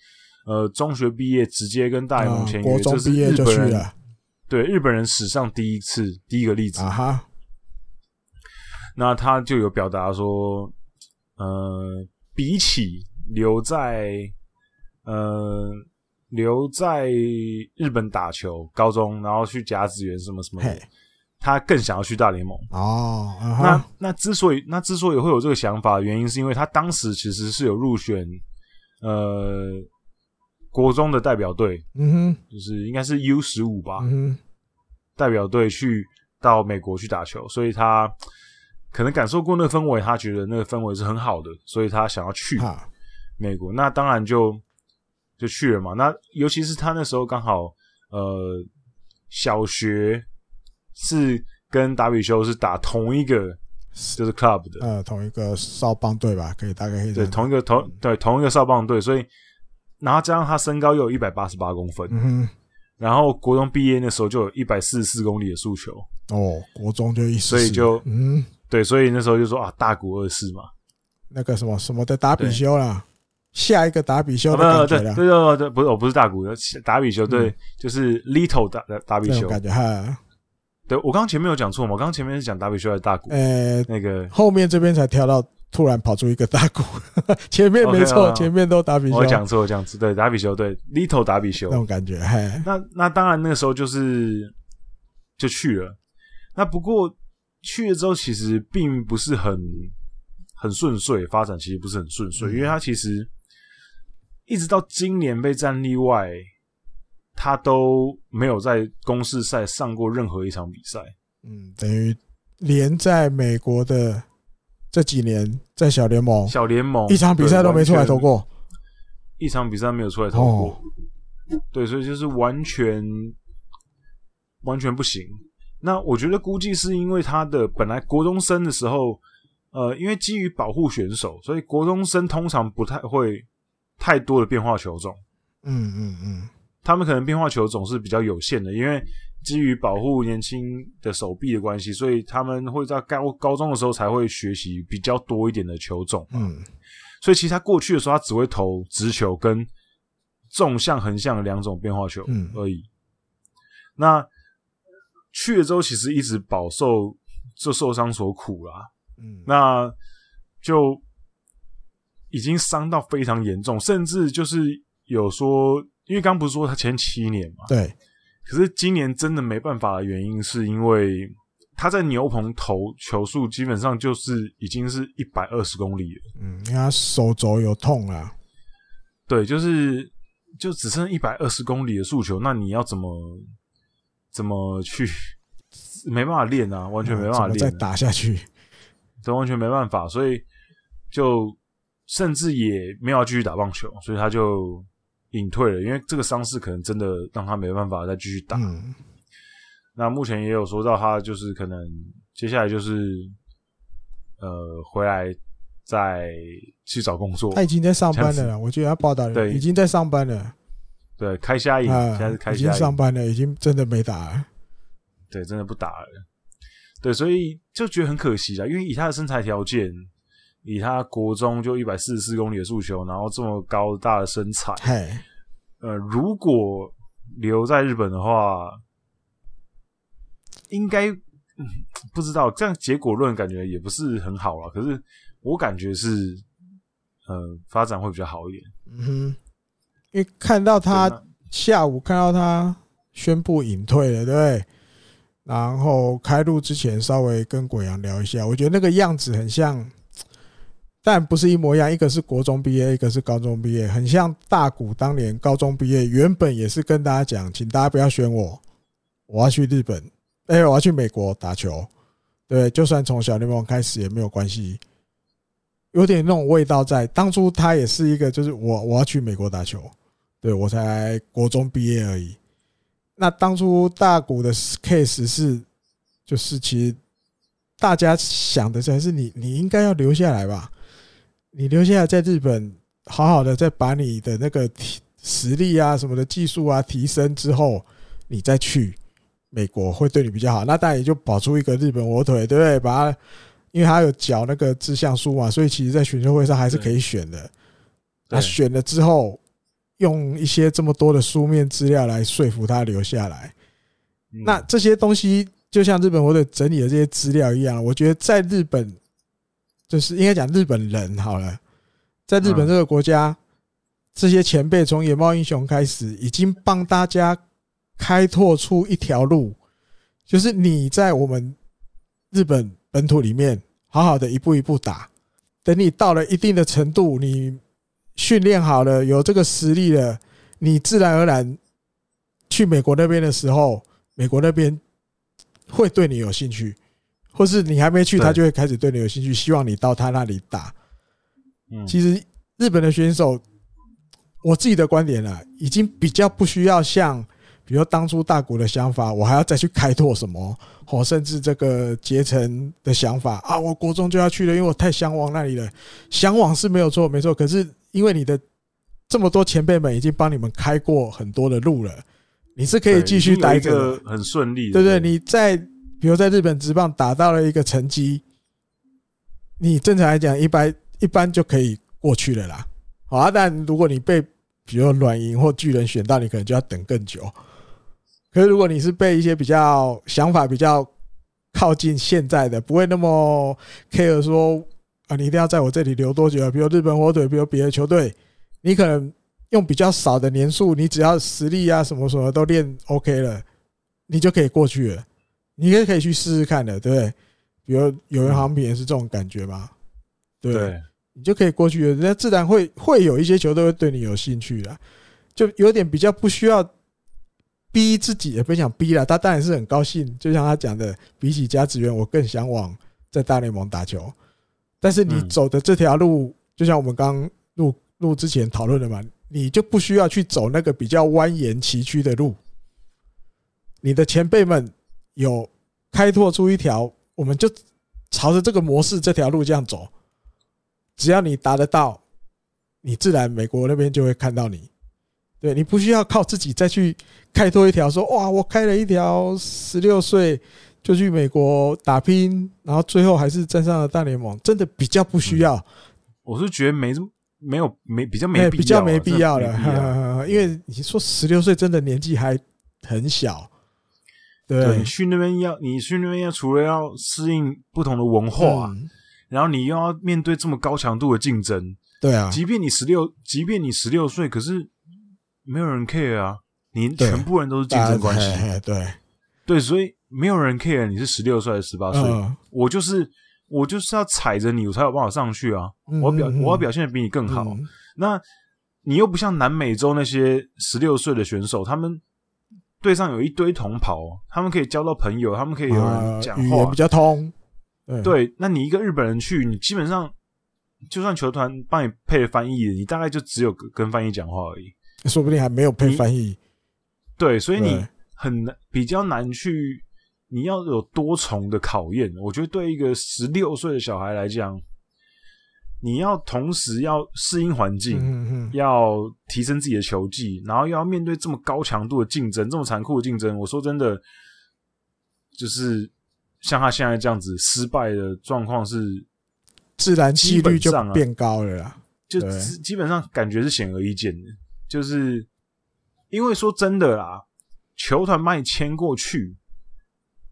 B: 呃中学毕业直接跟大联盟签约？这是日本人对日本人史上第一次第一个例子啊哈。那他就有表达说，呃，比起留在呃留在日本打球，高中然后去甲子园什么什么的。他更想要去大联盟哦。那那之所以那之所以会有这个想法原因，是因为他当时其实是有入选呃国中的代表队，嗯哼，就是应该是 U 十五吧，代表队去到美国去打球，所以他可能感受过那个氛围，他觉得那个氛围是很好的，所以他想要去美国。那当然就就去了嘛。那尤其是他那时候刚好呃小学。是跟达比修是打同一个，就是 club 的，
A: 呃，同一个少棒队吧，可以大概可以
B: 对同一个同对同一个少棒队，所以然后加上他身高又有一百八十八公分，嗯哼，然后国中毕业那时候就有一百四十四公里的速球，
A: 哦，国中就一，
B: 所以就嗯，对，所以那时候就说啊，大谷二世嘛，
A: 那个什么什么的达比修啦，下一个达比修的感觉啦，
B: 对对对，不是我不是大谷的达比修，对，就是 little 达达比修。
A: 感觉哈。
B: 对，我刚刚前面有讲错吗？我刚刚前面是讲达比修还是大谷？呃，那个
A: 后面这边才跳到，突然跑出一个大谷，前面没错，okay, 前面都达比修。
B: 我讲错，我讲错，对，达比修，对，Little 达比修
A: 那种感觉。嘿，
B: 那那当然那个时候就是就去了。那不过去了之后，其实并不是很很顺遂，发展其实不是很顺遂，嗯、因为他其实一直到今年被战例外，他都没有在公式赛上过任何一场比赛。
A: 嗯，等于连在美国的这几年，在小联盟，
B: 小联盟
A: 一场比赛都没出来投过，
B: 一场比赛没有出来投过。哦、对，所以就是完全完全不行。那我觉得估计是因为他的本来国中生的时候，呃，因为基于保护选手，所以国中生通常不太会太多的变化球种。
A: 嗯嗯嗯，嗯嗯
B: 他们可能变化球种是比较有限的，因为。基于保护年轻的手臂的关系，所以他们会在高高中的时候才会学习比较多一点的球种。
A: 嗯，
B: 所以其实他过去的时候，他只会投直球跟纵向、横向的两种变化球而已。嗯、那去了之后，其实一直饱受这受伤所苦啦。
A: 嗯，
B: 那就已经伤到非常严重，甚至就是有说，因为刚不是说他前七年嘛？
A: 对。
B: 可是今年真的没办法的原因，是因为他在牛棚投球速基本上就是已经是一百二十公里了。
A: 嗯，因为他手肘有痛啊。
B: 对，就是就只剩一百二十公里的速球，那你要怎么怎么去？没办法练啊，完全没办法练，
A: 再打下去，
B: 这完全没办法，所以就甚至也没有要继续打棒球，所以他就。隐退了，因为这个伤势可能真的让他没办法再继续打。
A: 嗯、
B: 那目前也有说到他就是可能接下来就是呃回来再去找工作。
A: 他已经在上班了，我觉得他报道对已经在上班了。
B: 对，开虾营，啊、现在是开虾营，
A: 已经上班了，已经真的没打了。
B: 对，真的不打了。对，所以就觉得很可惜啊，因为以他的身材条件。以他国中就一百四十四公里的速球，然后这么高大的身材，
A: 嘿
B: 呃，如果留在日本的话，应该、嗯、不知道这样结果论感觉也不是很好了。可是我感觉是，呃，发展会比较好一点。
A: 嗯哼，因为看到他下午看到他宣布隐退了，对不对？然后开录之前稍微跟鬼阳聊一下，我觉得那个样子很像。但不是一模一样，一个是国中毕业，一个是高中毕业，很像大谷当年高中毕业，原本也是跟大家讲，请大家不要选我，我要去日本，哎，我要去美国打球，对，就算从小联盟开始也没有关系，有点那种味道在。当初他也是一个，就是我我要去美国打球，对，我才国中毕业而已。那当初大谷的 case 是，就是其实大家想的还是你，你应该要留下来吧。你留下来在日本，好好的再把你的那个体实力啊、什么的技术啊提升之后，你再去美国会对你比较好。那当然也就保住一个日本火腿，对不对？把他，因为他有缴那个志向书嘛，所以其实在选秀会上还是可以选的。那选了之后，用一些这么多的书面资料来说服他留下来。那这些东西就像日本火腿整理的这些资料一样，我觉得在日本。就是应该讲日本人好了，在日本这个国家，这些前辈从野猫英雄开始，已经帮大家开拓出一条路，就是你在我们日本本土里面好好的一步一步打，等你到了一定的程度，你训练好了，有这个实力了，你自然而然去美国那边的时候，美国那边会对你有兴趣。或是你还没去，他就会开始对你有兴趣，希望你到他那里打。其实日本的选手，我自己的观点呢，已经比较不需要像，比如当初大谷的想法，我还要再去开拓什么，或甚至这个结成的想法啊，我国中就要去了，因为我太向往那里了。向往是没有错，没错。可是因为你的这么多前辈们已经帮你们开过很多的路了，你是可以继续待着，
B: 很顺利，
A: 对不对？你在。比如在日本职棒打到了一个成绩，你正常来讲一般一般就可以过去了啦。好啊，但如果你被比如软银或巨人选到，你可能就要等更久。可是如果你是被一些比较想法比较靠近现在的，不会那么 care 说啊，你一定要在我这里留多久？比如日本火腿，比如别的球队，你可能用比较少的年数，你只要实力啊什么什么都练 OK 了，你就可以过去了。你也可以去试试看的，对不对？比如有人航平也是这种感觉嘛，对，
B: 对，
A: 你就可以过去，人家自然会会有一些球队会对你有兴趣的，就有点比较不需要逼自己，也不想逼了，他当然是很高兴，就像他讲的，比起甲子园，我更向往在大联盟打球。但是你走的这条路，就像我们刚录录之前讨论的嘛，你就不需要去走那个比较蜿蜒崎岖的路。你的前辈们有开拓出一条，我们就朝着这个模式这条路这样走。只要你达得到，你自然美国那边就会看到你。对，你不需要靠自己再去开拓一条，说哇，我开了一条十六岁。就去美国打拼，然后最后还是站上了大联盟，真的比较不需要。嗯、
B: 我是觉得没没有没比较没
A: 比较没必要了，因为你说十六岁真的年纪还很小。对，
B: 对你去那边要你去那边要除了要适应不同的文化，嗯、然后你又要面对这么高强度的竞争。
A: 对啊，
B: 即便你十六，即便你十六岁，可是没有人 care 啊，你全部人都是竞争关系。
A: 对
B: 对，所以。没有人 care 你是十六岁还是十八岁，我就是我就是要踩着你，我才有办法上去啊！我表我要表现的比你更好。那你又不像南美洲那些十六岁的选手，他们队上有一堆同袍，他们可以交到朋友，他们可以有人讲话，
A: 语言比较通。
B: 对，那你一个日本人去，你基本上就算球团帮你配了翻译，你大概就只有跟翻译讲话而已，
A: 说不定还没有配翻译。
B: 对，所以你很难，比较难去。你要有多重的考验，我觉得对一个十六岁的小孩来讲，你要同时要适应环境，嗯嗯，要提升自己的球技，然后又要面对这么高强度的竞争，这么残酷的竞争。我说真的，就是像他现在这样子失败的状况是，
A: 自然几率就变高了啦，
B: 就基本上感觉是显而易见的，就是因为说真的啦，球团把你签过去。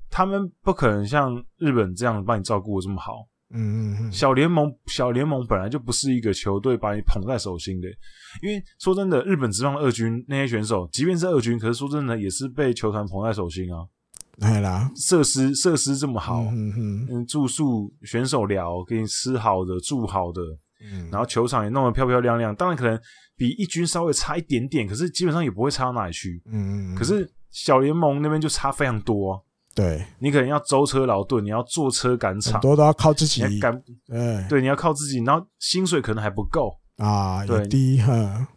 B: 他们不可能像日本这样把你照顾的这么好。嗯嗯嗯。小联盟，小联盟本来就不是一个球队把你捧在手心的。因为说真的，日本职棒二军那些选手，即便是二军，可是说真的，也是被球团捧在手心啊。
A: 对啦，
B: 设施设施这么好，嗯嗯，住宿选手寮给你吃好的，住好的，嗯，然后球场也弄得漂漂亮亮。当然可能比一军稍微差一点点，可是基本上也不会差到哪里去。嗯嗯。可是小联盟那边就差非常多啊。
A: 对，
B: 你可能要舟车劳顿，你要坐车赶场，
A: 很多都要靠自己
B: 赶。对，你要靠自己，然后薪水可能还不够
A: 啊，也低哈。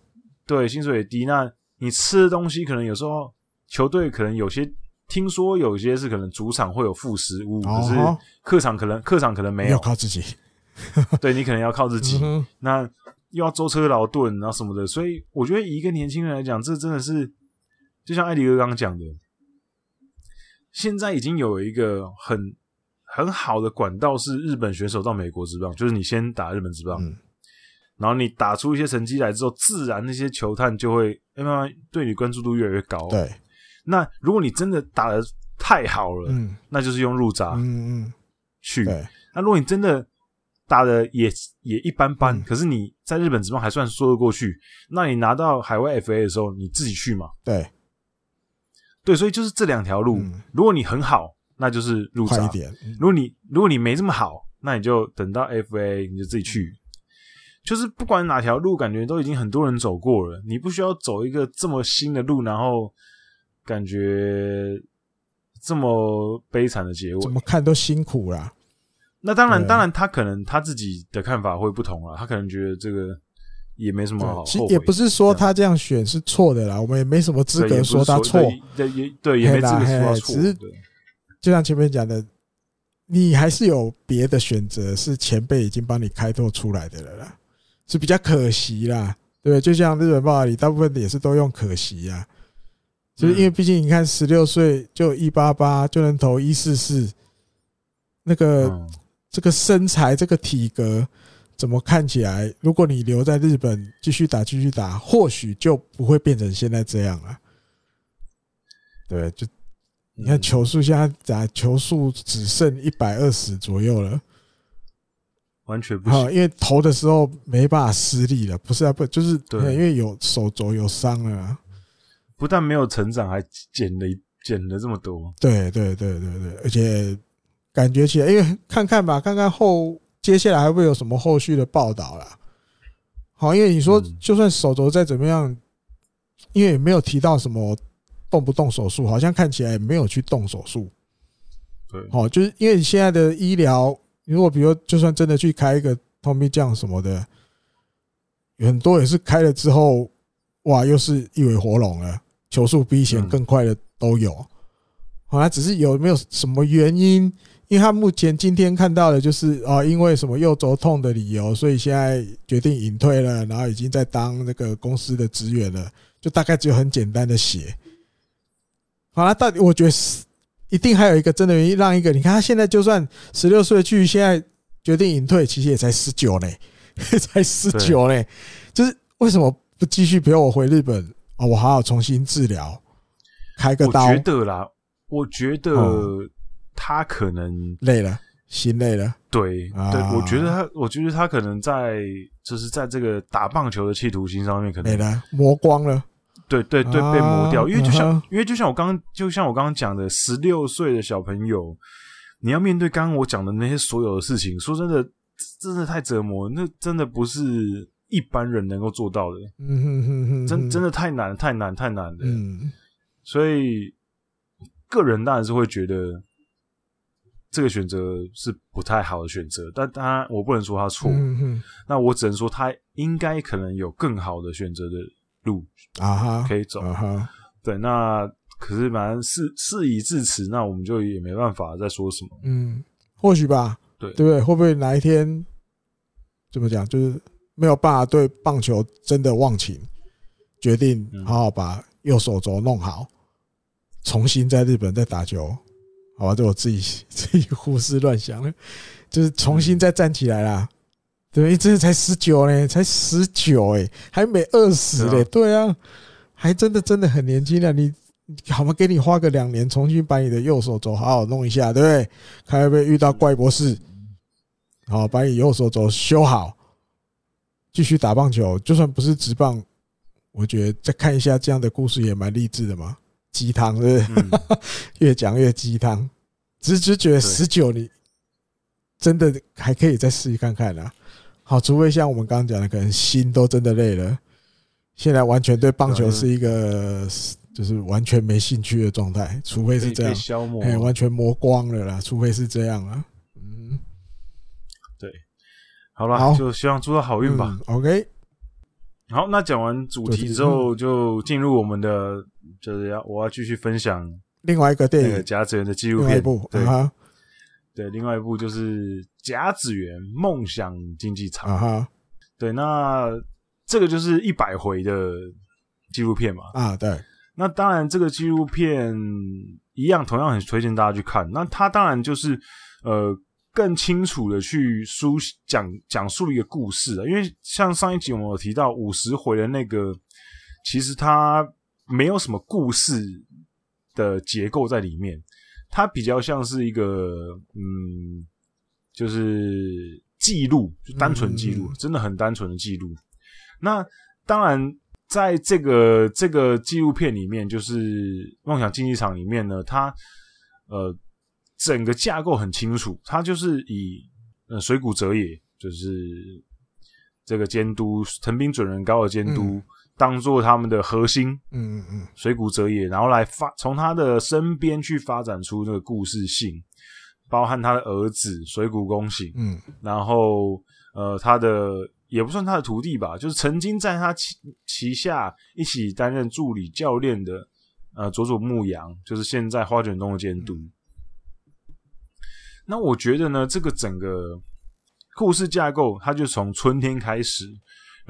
B: 对，薪水也低。那你吃的东西可能有时候球队可能有些，听说有些是可能主场会有副食物，可是客场可能客场可能没有，
A: 要靠自己。
B: 对，你可能要靠自己，那又要舟车劳顿，然后什么的。所以我觉得以一个年轻人来讲，这真的是就像艾迪哥刚刚讲的。现在已经有一个很很好的管道，是日本选手到美国职棒，就是你先打日本职棒，嗯、然后你打出一些成绩来之后，自然那些球探就会慢慢对你关注度越来越高。
A: 对，
B: 那如果你真的打的太好了，嗯，那就是用入闸，
A: 嗯嗯，
B: 去。那如果你真的打的也也一般般，嗯、可是你在日本职棒还算说得过去，那你拿到海外 FA 的时候，你自己去嘛？
A: 对。
B: 对，所以就是这两条路。嗯、如果你很好，那就是入闸一点；
A: 嗯、
B: 如果你如果你没这么好，那你就等到 FA，你就自己去。就是不管哪条路，感觉都已经很多人走过了，你不需要走一个这么新的路，然后感觉这么悲惨的结尾。
A: 怎么看都辛苦啦。
B: 那当然，当然，他可能他自己的看法会不同啊，他可能觉得这个。也没什么好，
A: 其实也不是说他这样选是错的啦，我们也没什么资格说他错，
B: 对，也对，也没资格说他错。
A: 只是就像前面讲的，你还是有别的选择，是前辈已经帮你开拓出来的了啦，是比较可惜啦，对，就像日本报道里大部分也是都用可惜啊，就是因为毕竟你看十六岁就一八八就能投一四四，那个这个身材这个体格。怎么看起来？如果你留在日本继续打，继续打，或许就不会变成现在这样了。对，就你看球速现在打球速只剩一百二十左右了，
B: 完全不行。
A: 因为投的时候没办法施力了，不是啊，不就是对，因为有手肘有伤了，
B: 不但没有成长，还减了减了这么多。
A: 对对对对对，而且感觉起来，因为看看吧，看看后接下来还会有什么后续的报道啦。好，因为你说就算手肘再怎么样，因为也没有提到什么动不动手术，好像看起来也没有去动手术。
B: 对，
A: 好，就是因为你现在的医疗，如果比如就算真的去开一个 Tommy John 什么的，很多也是开了之后，哇，又是一尾活龙了，球速比以前更快的都有。好，他只是有没有什么原因？因为他目前今天看到的就是啊，因为什么右肘痛的理由，所以现在决定隐退了，然后已经在当那个公司的职员了，就大概只有很简单的写。好了，到底我觉得是。一定还有一个真的原因，让一个你看他现在就算十六岁去，现在决定隐退，其实也才十九呢，才十九呢。就是为什么不继续陪我回日本啊？我好好重新治疗，开个刀。
B: 我觉得啦，我觉得他可能
A: 累了，心累了。
B: 对对，我觉得他，我觉得他可能在就是在这个打棒球的企图心上面，可能
A: 没了，磨光了。
B: 对对对，被磨掉，因为就像，因为就像我刚刚，就像我刚刚讲的，十六岁的小朋友，你要面对刚刚我讲的那些所有的事情，说真的，真的太折磨，那真的不是一般人能够做到的，嗯哼哼哼，真真的太难，太难，太难了，嗯，所以个人当然是会觉得这个选择是不太好的选择，但当然我不能说他错，那我只能说他应该可能有更好的选择的。路啊哈，可以走啊哈，对，那可是反正事事已至此，那我们就也没办法再说什么。嗯，
A: 或许吧，
B: 对
A: 对不对？会不会哪一天怎么讲，就是没有办法对棒球真的忘情，决定好好把右手肘弄好，重新在日本再打球？好吧，这我自己 自己胡思乱想了，就是重新再站起来啦。对，这才十九呢，才十九哎，还没二十嘞。对啊，还真的真的很年轻啊！你好吗？给你花个两年，重新把你的右手肘好好弄一下，对不对？看会不会遇到怪博士，好把你右手肘修好，继续打棒球。就算不是直棒，我觉得再看一下这样的故事也蛮励志的嘛。鸡汤是不是？越讲越鸡汤。只是觉得十九，你真的还可以再试一看看啊。好，除非像我们刚刚讲的，可能心都真的累了，现在完全对棒球是一个就是完全没兴趣的状态，除非是这样，消磨，完全磨光了啦，除非是这样啊。嗯，
B: 对，好了，就希望祝他好运吧。
A: OK，
B: 好，那讲完主题之后，就进入我们的，就是要我要继续分享
A: 另外一个电影《
B: 甲子园》的纪录片，对。对，另外一部就是《甲子园梦想竞技场》啊哈，对，那这个就是一百回的纪录片嘛。
A: 啊，对，
B: 那当然这个纪录片一样，同样很推荐大家去看。那它当然就是呃更清楚的去书讲讲述一个故事啊，因为像上一集我们有提到五十回的那个，其实它没有什么故事的结构在里面。它比较像是一个，嗯，就是记录，就单纯记录，真的很单纯的记录。那当然，在这个这个纪录片里面，就是梦想竞技场里面呢，它呃整个架构很清楚，它就是以呃水谷哲也，就是这个监督藤滨准人高的监督。嗯当做他们的核心，嗯嗯嗯，水谷哲也，然后来发从他的身边去发展出这个故事性，包含他的儿子水谷恭行，嗯，然后呃，他的也不算他的徒弟吧，就是曾经在他旗旗下一起担任助理教练的呃佐佐木阳，就是现在花卷东的监督。那我觉得呢，这个整个故事架构，它就从春天开始。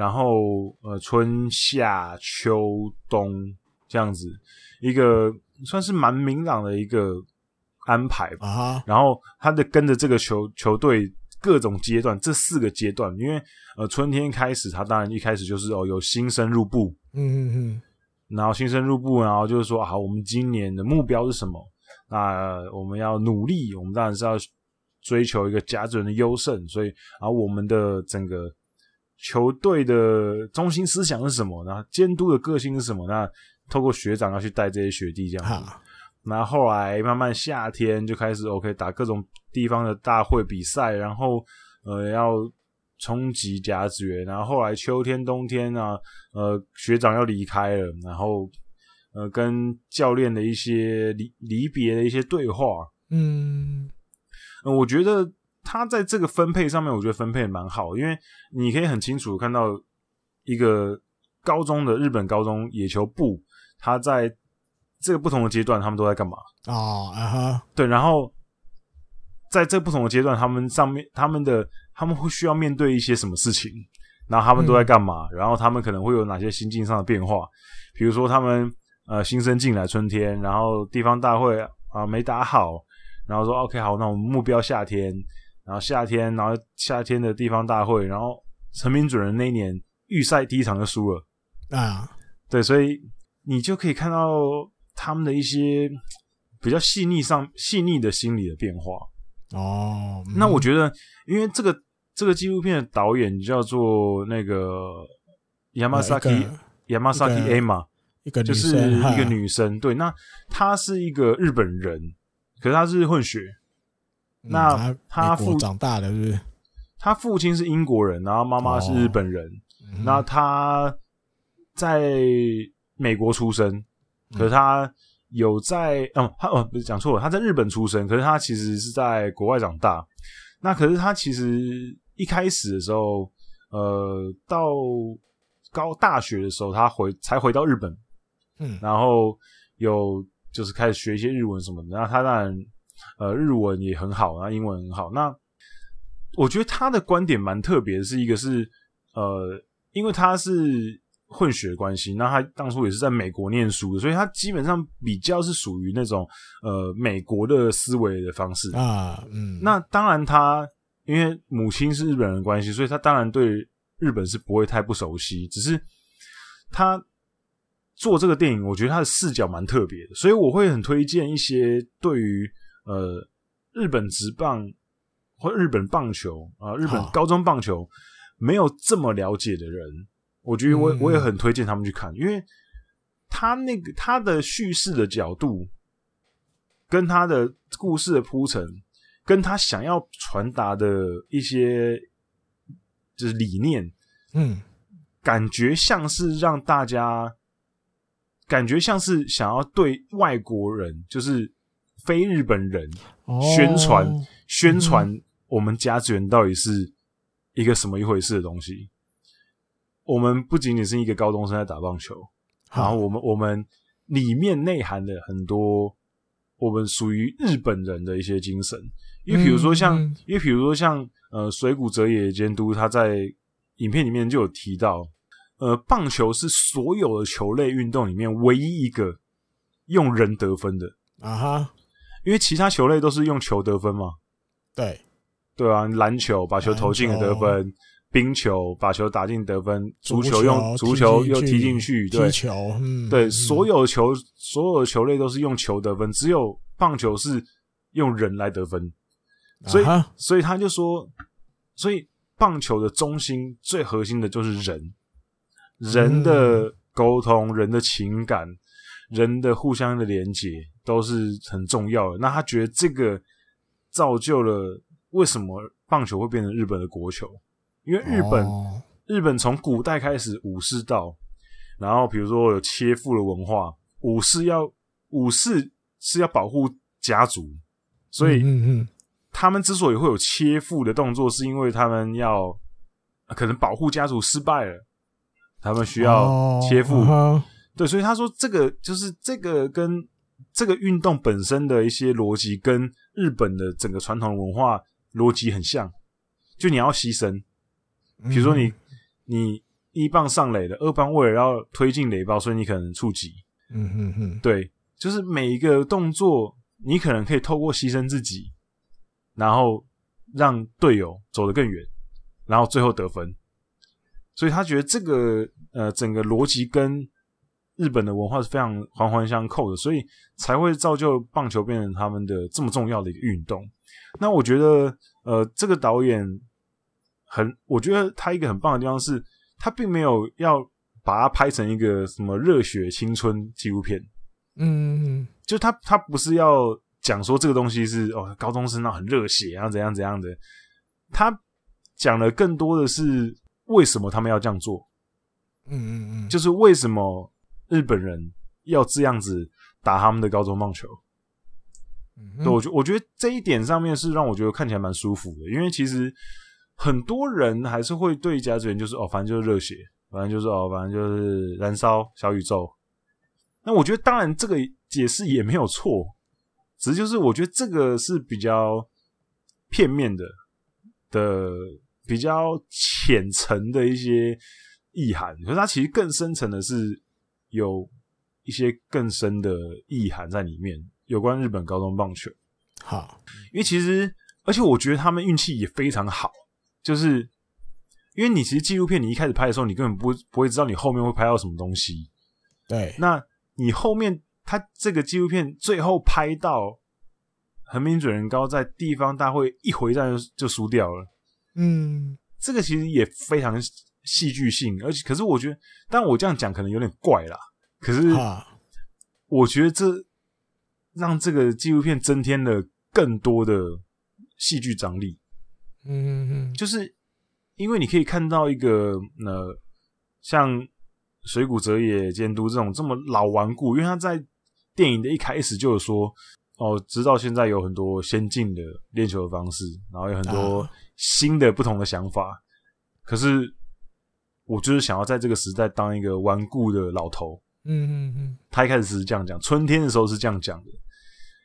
B: 然后，呃，春夏秋冬这样子一个算是蛮明朗的一个安排吧。啊，然后他的跟着这个球球队各种阶段，这四个阶段，因为呃春天开始，他当然一开始就是哦有新生入部，嗯嗯嗯，然后新生入部，然后就是说好，我们今年的目标是什么？那我们要努力，我们当然是要追求一个甲子园的优胜，所以然后我们的整个。球队的中心思想是什么？那监督的个性是什么？那透过学长要去带这些学弟这样子，那后后来慢慢夏天就开始 OK 打各种地方的大会比赛，然后呃要冲击甲子园，然后后来秋天冬天啊，呃学长要离开了，然后呃跟教练的一些离离别的一些对话，
A: 嗯，
B: 呃，我觉得他在这个分配上面，我觉得分配蛮好，因为你可以很清楚看到一个高中的日本高中野球部，他在。这个不同的阶段，他们都在干嘛？
A: 哦，啊哈，
B: 对，然后在这不同的阶段，他们上面他们的他们会需要面对一些什么事情，然后他们都在干嘛？嗯、然后他们可能会有哪些心境上的变化？比如说他们呃新生进来春天，然后地方大会啊、呃、没打好，然后说 OK 好，那我们目标夏天，然后夏天，然后夏天的地方大会，然后成名准人那一年预赛第一场就输了
A: 啊，
B: 对，所以你就可以看到。他们的一些比较细腻上细腻的心理的变化
A: 哦，
B: 那我觉得，因为这个这个纪录片的导演叫做那个 Yamasaki Yamasaki
A: 一个
B: 就是一个女生，对，那她是一个日本人，可是她是混血，那他父
A: 长大的是不是？
B: 他父亲是英国人，然后妈妈是日本人，那他在美国出生。可是他有在，嗯，他哦，不是讲错了，他在日本出生，可是他其实是在国外长大。那可是他其实一开始的时候，呃，到高大学的时候，他回才回到日本，
A: 嗯，
B: 然后有就是开始学一些日文什么的。然后他当然，呃，日文也很好，然后英文很好。那我觉得他的观点蛮特别的，是一个是，呃，因为他是。混血关系，那他当初也是在美国念书的，所以他基本上比较是属于那种呃美国的思维的方式
A: 啊。嗯，
B: 那当然他因为母亲是日本人的关系，所以他当然对日本是不会太不熟悉。只是他做这个电影，我觉得他的视角蛮特别的，所以我会很推荐一些对于呃日本职棒或日本棒球啊、呃、日本高中棒球没有这么了解的人。我觉得我我也很推荐他们去看，因为他那个他的叙事的角度，跟他的故事的铺陈，跟他想要传达的一些就是理念，
A: 嗯，
B: 感觉像是让大家感觉像是想要对外国人，就是非日本人宣传、哦、宣传我们甲子园到底是一个什么一回事的东西。我们不仅仅是一个高中生在打棒球，然后我们我们里面内涵的很多，我们属于日本人的一些精神。因为比如说像，嗯嗯、因为比如说像，呃，水谷哲也监督他在影片里面就有提到，呃，棒球是所有的球类运动里面唯一一个用人得分的。
A: 啊哈，
B: 因为其他球类都是用球得分嘛，
A: 对，
B: 对啊，篮球把球投进了得分。冰球把球打进得分，足球用足球又踢进去，对，
A: 踢球，嗯，
B: 对，
A: 嗯、
B: 所有球所有的球类都是用球得分，只有棒球是用人来得分，所以、啊、所以他就说，所以棒球的中心最核心的就是人，人的沟通、嗯、人的情感、人的互相的连结都是很重要的。那他觉得这个造就了为什么棒球会变成日本的国球。因为日本，哦、日本从古代开始武士道，然后比如说有切腹的文化，武士要武士是要保护家族，所以他们之所以会有切腹的动作，是因为他们要可能保护家族失败了，他们需要切腹。
A: 哦、
B: 对，所以他说这个就是这个跟这个运动本身的一些逻辑，跟日本的整个传统文化逻辑很像，就你要牺牲。比如说你，你一棒上垒的，二棒为了要推进垒包，所以你可能触及。
A: 嗯哼哼，
B: 对，就是每一个动作，你可能可以透过牺牲自己，然后让队友走得更远，然后最后得分。所以他觉得这个呃，整个逻辑跟日本的文化是非常环环相扣的，所以才会造就棒球变成他们的这么重要的一个运动。那我觉得，呃，这个导演。很，我觉得他一个很棒的地方是，他并没有要把它拍成一个什么热血青春纪录片，
A: 嗯，
B: 就他他不是要讲说这个东西是哦高中生那很热血啊怎样怎样的，他讲的更多的是为什么他们要这样做，
A: 嗯嗯嗯，
B: 就是为什么日本人要这样子打他们的高中棒球。对，我觉我觉得这一点上面是让我觉得看起来蛮舒服的，因为其实很多人还是会对甲子园就是哦，反正就是热血，反正就是哦，反正就是燃烧小宇宙。那我觉得当然这个解释也没有错，只是就是我觉得这个是比较片面的的比较浅层的一些意涵，可是它其实更深层的是有一些更深的意涵在里面。有关日本高中棒球，
A: 好，
B: 因为其实，而且我觉得他们运气也非常好，就是因为你其实纪录片你一开始拍的时候，你根本不不会知道你后面会拍到什么东西，
A: 对，
B: 那你后面他这个纪录片最后拍到横滨准人高在地方大会一回战就就输掉了，
A: 嗯，
B: 这个其实也非常戏剧性，而且可是我觉得，但我这样讲可能有点怪啦，可是我觉得这。让这个纪录片增添了更多的戏剧张力，
A: 嗯嗯嗯，
B: 就是因为你可以看到一个呃，像水谷哲也监督这种这么老顽固，因为他在电影的一开始就有说，哦，直到现在有很多先进的练球的方式，然后有很多新的不同的想法，啊、可是我就是想要在这个时代当一个顽固的老头。
A: 嗯嗯嗯，
B: 他一开始是这样讲，春天的时候是这样讲的，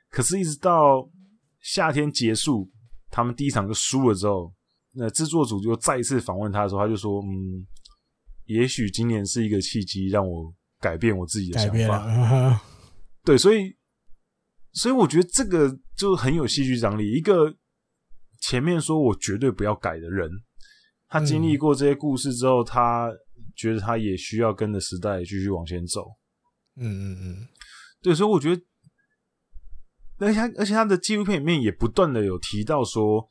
B: 可是，一直到夏天结束，他们第一场就输了之后，那制作组就再一次访问他的时候，他就说：“嗯，也许今年是一个契机，让我改变我自己的想法。” 对，所以，所以我觉得这个就很有戏剧张力。一个前面说我绝对不要改的人，他经历过这些故事之后，他。觉得他也需要跟着时代继续往前走，
A: 嗯嗯嗯，
B: 对，所以我觉得，而且他而且他的纪录片里面也不断的有提到说，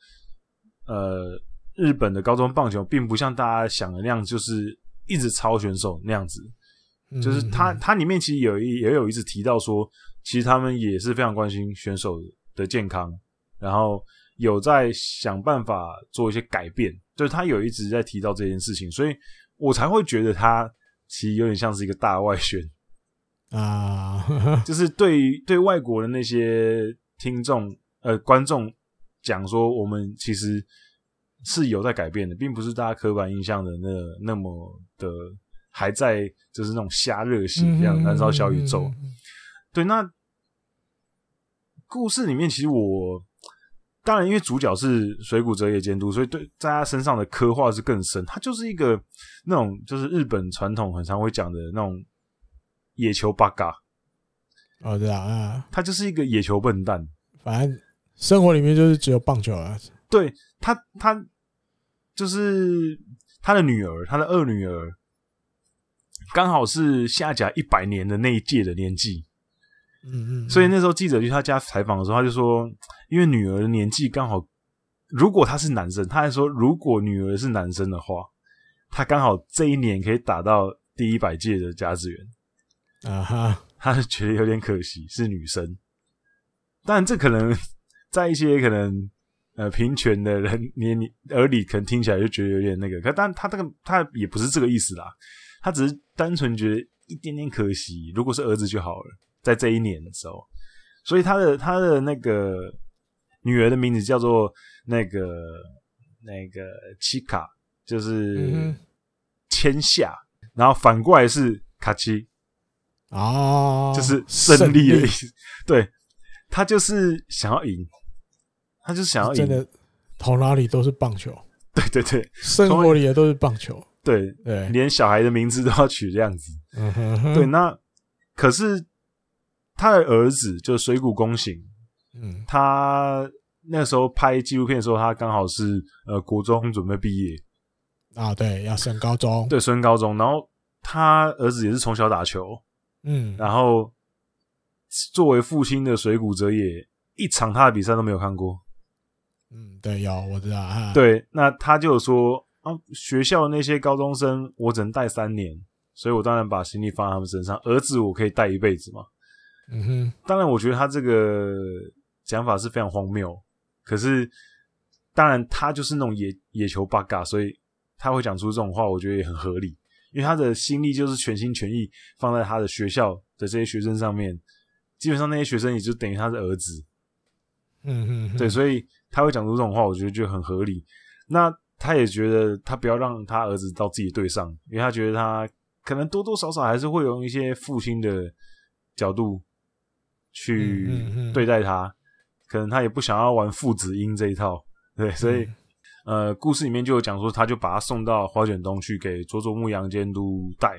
B: 呃，日本的高中棒球并不像大家想的那样，就是一直超选手那样子，就是他他里面其实有一也有一直提到说，其实他们也是非常关心选手的健康，然后有在想办法做一些改变，就是他有一直在提到这件事情，所以。我才会觉得他其实有点像是一个大外宣
A: 啊，
B: 就是对对外国的那些听众呃观众讲说，我们其实是有在改变的，并不是大家刻板印象的那那么的还在就是那种瞎热血一样燃烧小宇宙。对，那故事里面其实我。当然，因为主角是水谷哲也监督，所以对在他身上的刻画是更深。他就是一个那种，就是日本传统很常会讲的那种野球八嘎。
A: 哦，对啊，
B: 他就是一个野球笨蛋。
A: 反正生活里面就是只有棒球啊。
B: 对他，他就是他的女儿，他的二女儿，刚好是下甲一百年的那一届的年纪。
A: 嗯嗯，
B: 所以那时候记者去他家采访的时候，他就说，因为女儿的年纪刚好，如果他是男生，他还说，如果女儿是男生的话，他刚好这一年可以打到第一百届的甲子园。
A: 啊哈，
B: 他是觉得有点可惜是女生，但这可能在一些可能呃平权的人你你耳里，可能听起来就觉得有点那个，可但他这个他也不是这个意思啦，他只是单纯觉得一点点可惜，如果是儿子就好了。在这一年的时候，所以他的他的那个女儿的名字叫做那个那个七卡，就是千夏，然后反过来是卡七
A: 哦，
B: 就是胜利的意思。对，他就是想要赢，他就是想要赢，
A: 真的头脑里都是棒球。
B: 对对对，
A: 生活里也都是棒球。
B: 对对，连小孩的名字都要取这样子。
A: 嗯哼，
B: 对，那可是。他的儿子就是水谷恭行，
A: 嗯，
B: 他那时候拍纪录片的时候，他刚好是呃国中准备毕业。
A: 啊，对，要升高中，
B: 对，升高中。然后他儿子也是从小打球，
A: 嗯，
B: 然后作为父亲的水谷哲也一场他的比赛都没有看过，
A: 嗯，对，有我知道啊，
B: 对，那他就说啊，学校那些高中生我只能带三年，所以我当然把心力放在他们身上，儿子我可以带一辈子嘛。
A: 嗯哼，
B: 当然，我觉得他这个讲法是非常荒谬。可是，当然他就是那种野野球八嘎，所以他会讲出这种话，我觉得也很合理。因为他的心力就是全心全意放在他的学校的这些学生上面，基本上那些学生也就等于他的儿子。
A: 嗯嗯，
B: 对，所以他会讲出这种话，我觉得就很合理。那他也觉得他不要让他儿子到自己队上，因为他觉得他可能多多少少还是会用一些父亲的角度。去对待他，可能他也不想要玩父子音这一套，对，所以、嗯、呃，故事里面就有讲说，他就把他送到花卷东去给佐佐木阳监督带，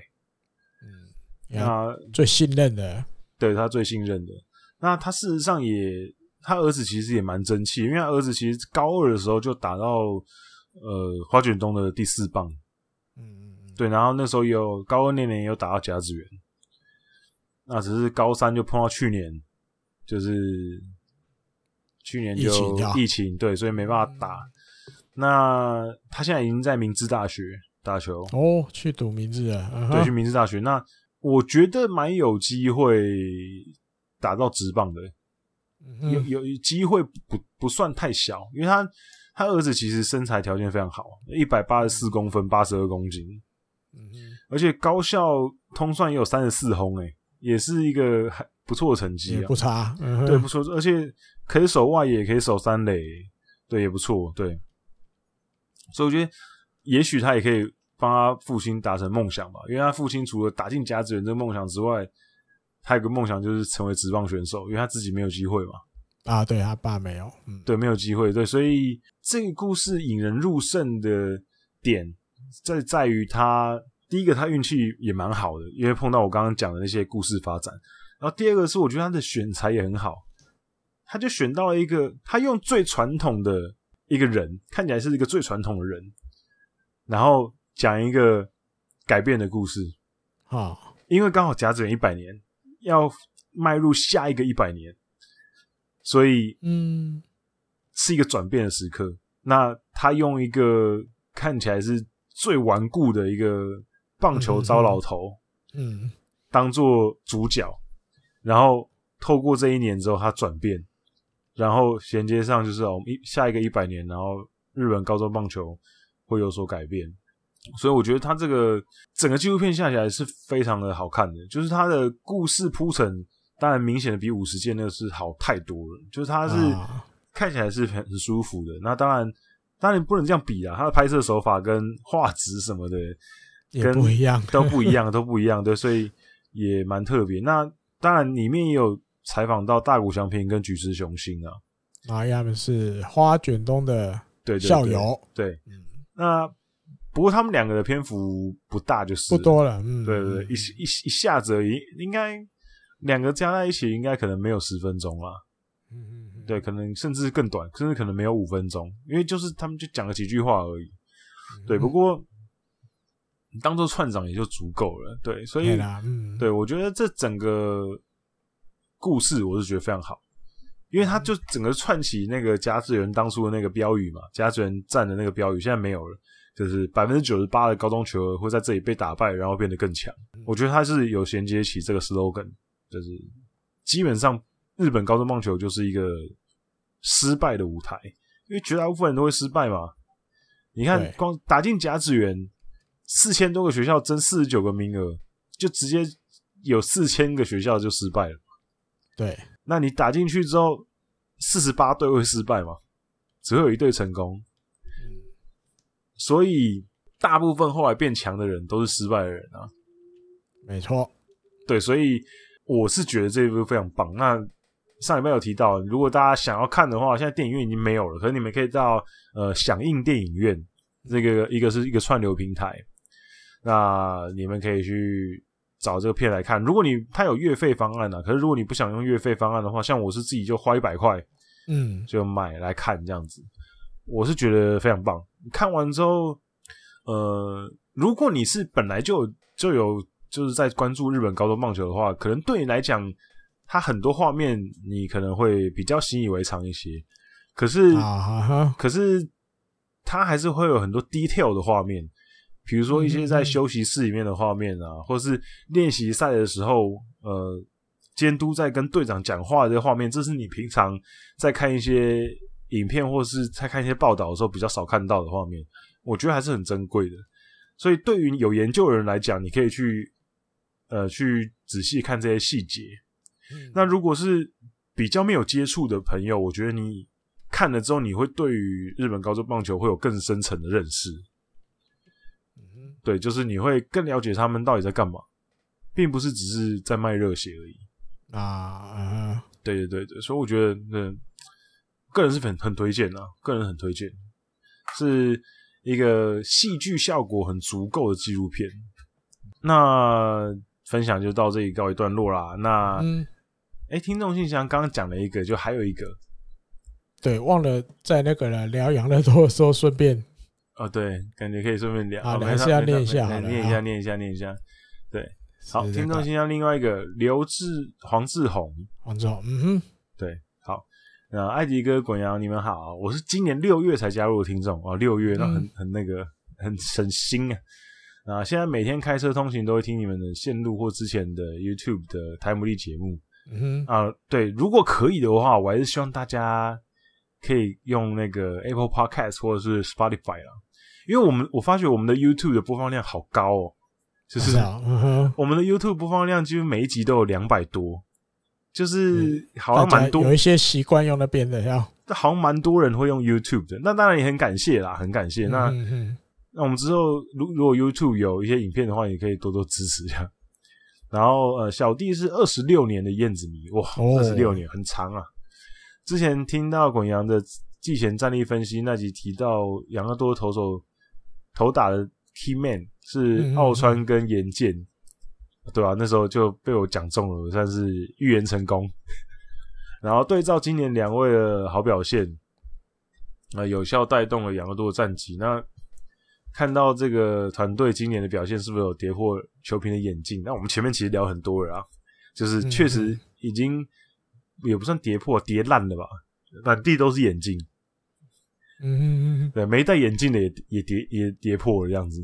A: 嗯，他最信任的，
B: 对他最信任的。那他事实上也，他儿子其实也蛮争气，因为他儿子其实高二的时候就打到呃花卷东的第四棒，
A: 嗯嗯嗯，
B: 对，然后那时候有高二那年也有打到甲子园，那只是高三就碰到去年。就是去年就疫情，疫情，对，所以没办法打。那他现在已经在明治大学打球
A: 哦，去读明治啊。Uh -huh.
B: 对，去明治大学。那我觉得蛮有机会打到直棒的，嗯、有有机会不不算太小，因为他他儿子其实身材条件非常好，一百八十四公分，八十二公斤，
A: 嗯，
B: 而且高校通算也有三十四轰，诶，也是一个很。不错的成绩啊，
A: 不差，嗯、
B: 对，不错，而且可以守外野，也可以守三垒，对，也不错，对。所以我觉得，也许他也可以帮他父亲达成梦想吧，因为他父亲除了打进甲子园这个梦想之外，他有个梦想就是成为职棒选手，因为他自己没有机会嘛。
A: 啊，对，他爸没有，嗯，
B: 对，没有机会，对，所以这个故事引人入胜的点在在于他第一个，他运气也蛮好的，因为碰到我刚刚讲的那些故事发展。然后第二个是，我觉得他的选材也很好，他就选到了一个他用最传统的一个人，看起来是一个最传统的人，然后讲一个改变的故事
A: 啊，
B: 因为刚好甲子园一百年要迈入下一个一百年，所以
A: 嗯，
B: 是一个转变的时刻。那他用一个看起来是最顽固的一个棒球糟老头，
A: 嗯，
B: 当做主角。然后透过这一年之后，他转变，然后衔接上就是我们一下一个一百年，然后日本高中棒球会有所改变，所以我觉得他这个整个纪录片下起来是非常的好看的，就是他的故事铺陈，当然明显的比五十件那个是好太多了，就是他是看起来是很很舒服的。那当然，当然不能这样比啊，他的拍摄手法跟画质什么的跟
A: 也不一样，
B: 都不一样，都不一样，对，所以也蛮特别。那当然，里面也有采访到大谷翔平跟菊池雄心啊，
A: 啊，他们是花卷东的对校友，
B: 对，嗯，那不过他们两个的篇幅不大，就是。
A: 不多了，嗯，
B: 对对对，一一一下子而已，应该两个加在一起，应该可能没有十分钟啦，
A: 嗯嗯，
B: 对，可能甚至更短，甚至可能没有五分钟，因为就是他们就讲了几句话而已，对，不过。当做串长也就足够了，对，所以，
A: 嗯、
B: 对，我觉得这整个故事我是觉得非常好，因为他就整个串起那个甲子园当初的那个标语嘛，甲子园站的那个标语现在没有了，就是百分之九十八的高中球儿会在这里被打败，然后变得更强。我觉得他是有衔接起这个 slogan，就是基本上日本高中棒球就是一个失败的舞台，因为绝大部分人都会失败嘛。你看，光打进甲子园。四千多个学校争四十九个名额，就直接有四千个学校就失败了。
A: 对，
B: 那你打进去之后，四十八队会失败吗？只会有一队成功。
A: 嗯，
B: 所以大部分后来变强的人都是失败的人啊。
A: 没错，
B: 对，所以我是觉得这一部非常棒。那上礼拜有提到，如果大家想要看的话，现在电影院已经没有了，可是你们可以到呃响应电影院，这个一个是一个串流平台。那你们可以去找这个片来看。如果你他有月费方案呢、啊，可是如果你不想用月费方案的话，像我是自己就花一百块，
A: 嗯，
B: 就买来看这样子。我是觉得非常棒。看完之后，呃，如果你是本来就就有就是在关注日本高中棒球的话，可能对你来讲，它很多画面你可能会比较习以为常一些。可是，
A: 啊、
B: 可是它还是会有很多 detail 的画面。比如说一些在休息室里面的画面啊，或是练习赛的时候，呃，监督在跟队长讲话的这个画面，这是你平常在看一些影片或是在看一些报道的时候比较少看到的画面，我觉得还是很珍贵的。所以对于有研究的人来讲，你可以去呃去仔细看这些细节。嗯。那如果是比较没有接触的朋友，我觉得你看了之后，你会对于日本高中棒球会有更深层的认识。嗯，对，就是你会更了解他们到底在干嘛，并不是只是在卖热血而已。
A: 啊，嗯，
B: 对对对对，所以我觉得，嗯个人是很很推荐啊，个人很推荐，是一个戏剧效果很足够的纪录片。那分享就到这里告一段落啦。那，嗯，哎，听众信箱刚刚讲了一个，就还有一个，
A: 对，忘了在那个了聊养乐多的时候顺便，
B: 哦，对，感觉可以顺便聊，
A: 好，还是要念一下，
B: 念一下，念一下，念一下，对。好，听众信箱另外一个刘志黄志宏，
A: 黄志宏，嗯哼，
B: 对，好，那艾迪哥滚羊，你们好，我是今年六月才加入的听众哦，六月那很很那个很省心啊，啊，现在每天开车通勤都会听你们的线路或之前的 YouTube 的台姆利节目，嗯哼，啊，对，如果可以的话，我还是希望大家可以用那个 Apple Podcast 或者是 Spotify 啦，因为我们我发觉我们的 YouTube 的播放量好高哦。就是我们的 YouTube 播放量几乎每一集都有两百多，就是好像蛮多。
A: 有一些习惯用那边的，要
B: 好像蛮多人会用 YouTube 的。那当然也很感谢啦，很感谢。那那我们之后如如果 YouTube 有一些影片的话，也可以多多支持一下。然后呃，小弟是二十六年的燕子迷，哇，二十六年很长啊。之前听到滚羊的季前战力分析那集提到养乐多投手投打的 Key Man。是奥川跟岩见，对吧、啊？那时候就被我讲中了，算是预言成功。然后对照今年两位的好表现，啊、呃，有效带动了养乐多的战绩。那看到这个团队今年的表现，是不是有跌破球评的眼镜？那我们前面其实聊很多了啊，就是确实已经也不算跌破，跌烂了吧？满地都是眼镜。嗯嗯嗯，对，没戴眼镜的也也跌也跌破了这样子。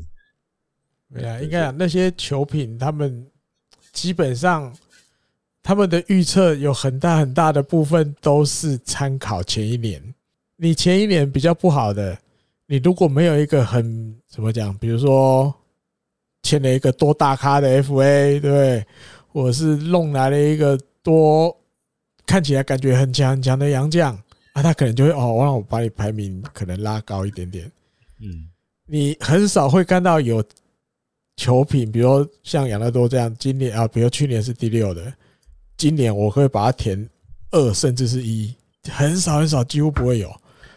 A: 对啊，应该讲那些球品，他们基本上他们的预测有很大很大的部分都是参考前一年。你前一年比较不好的，你如果没有一个很怎么讲，比如说签了一个多大咖的 FA，对，或者是弄来了一个多看起来感觉很强很强的洋将，啊，他可能就会哦，让我把你排名可能拉高一点点。嗯，你很少会看到有。球品，比如像养乐多这样，今年啊，比如去年是第六的，今年我会把它填二，甚至是一，很少很少，几乎不会有。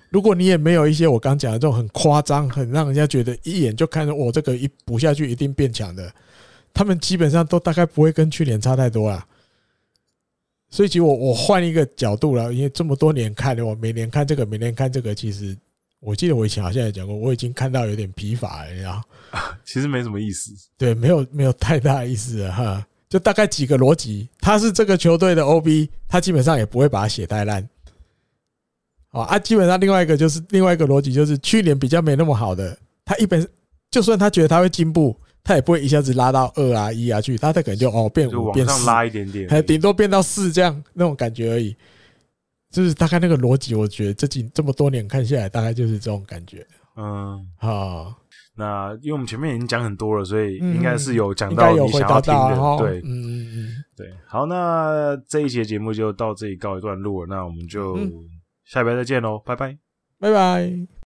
A: 如果你也没有一些我刚讲的这种很夸张、很让人家觉得一眼就看着我这个一补下去一定变强的，他们基本上都大概不会跟去年差太多啦。所以，其实我我换一个角度了，因为这么多年看的，我每年看这个，每年看这个，其实。我记得我以前好像也讲过，我已经看到有点疲乏了，你知道？
B: 其实没什么意思，
A: 对，没有没有太大意思了哈。就大概几个逻辑，他是这个球队的 OB，他基本上也不会把它写太烂。啊，基本上另外一个就是另外一个逻辑，就是去年比较没那么好的，他一本就算他觉得他会进步，他也不会一下子拉到二啊一啊去，他他可能就哦变五变四，
B: 拉一点点，
A: 还顶多变到四这样那种感觉而已。就是大概那个逻辑，我觉得这几这么多年看下来，大概就是这种感觉。嗯，好，
B: 那因为我们前面已经讲很多了，所以应该是有讲到你想要听的。对，嗯嗯嗯，对。好，那这一期节目就到这里告一段落了，那我们就下礼拜再见喽，拜拜，
A: 拜拜。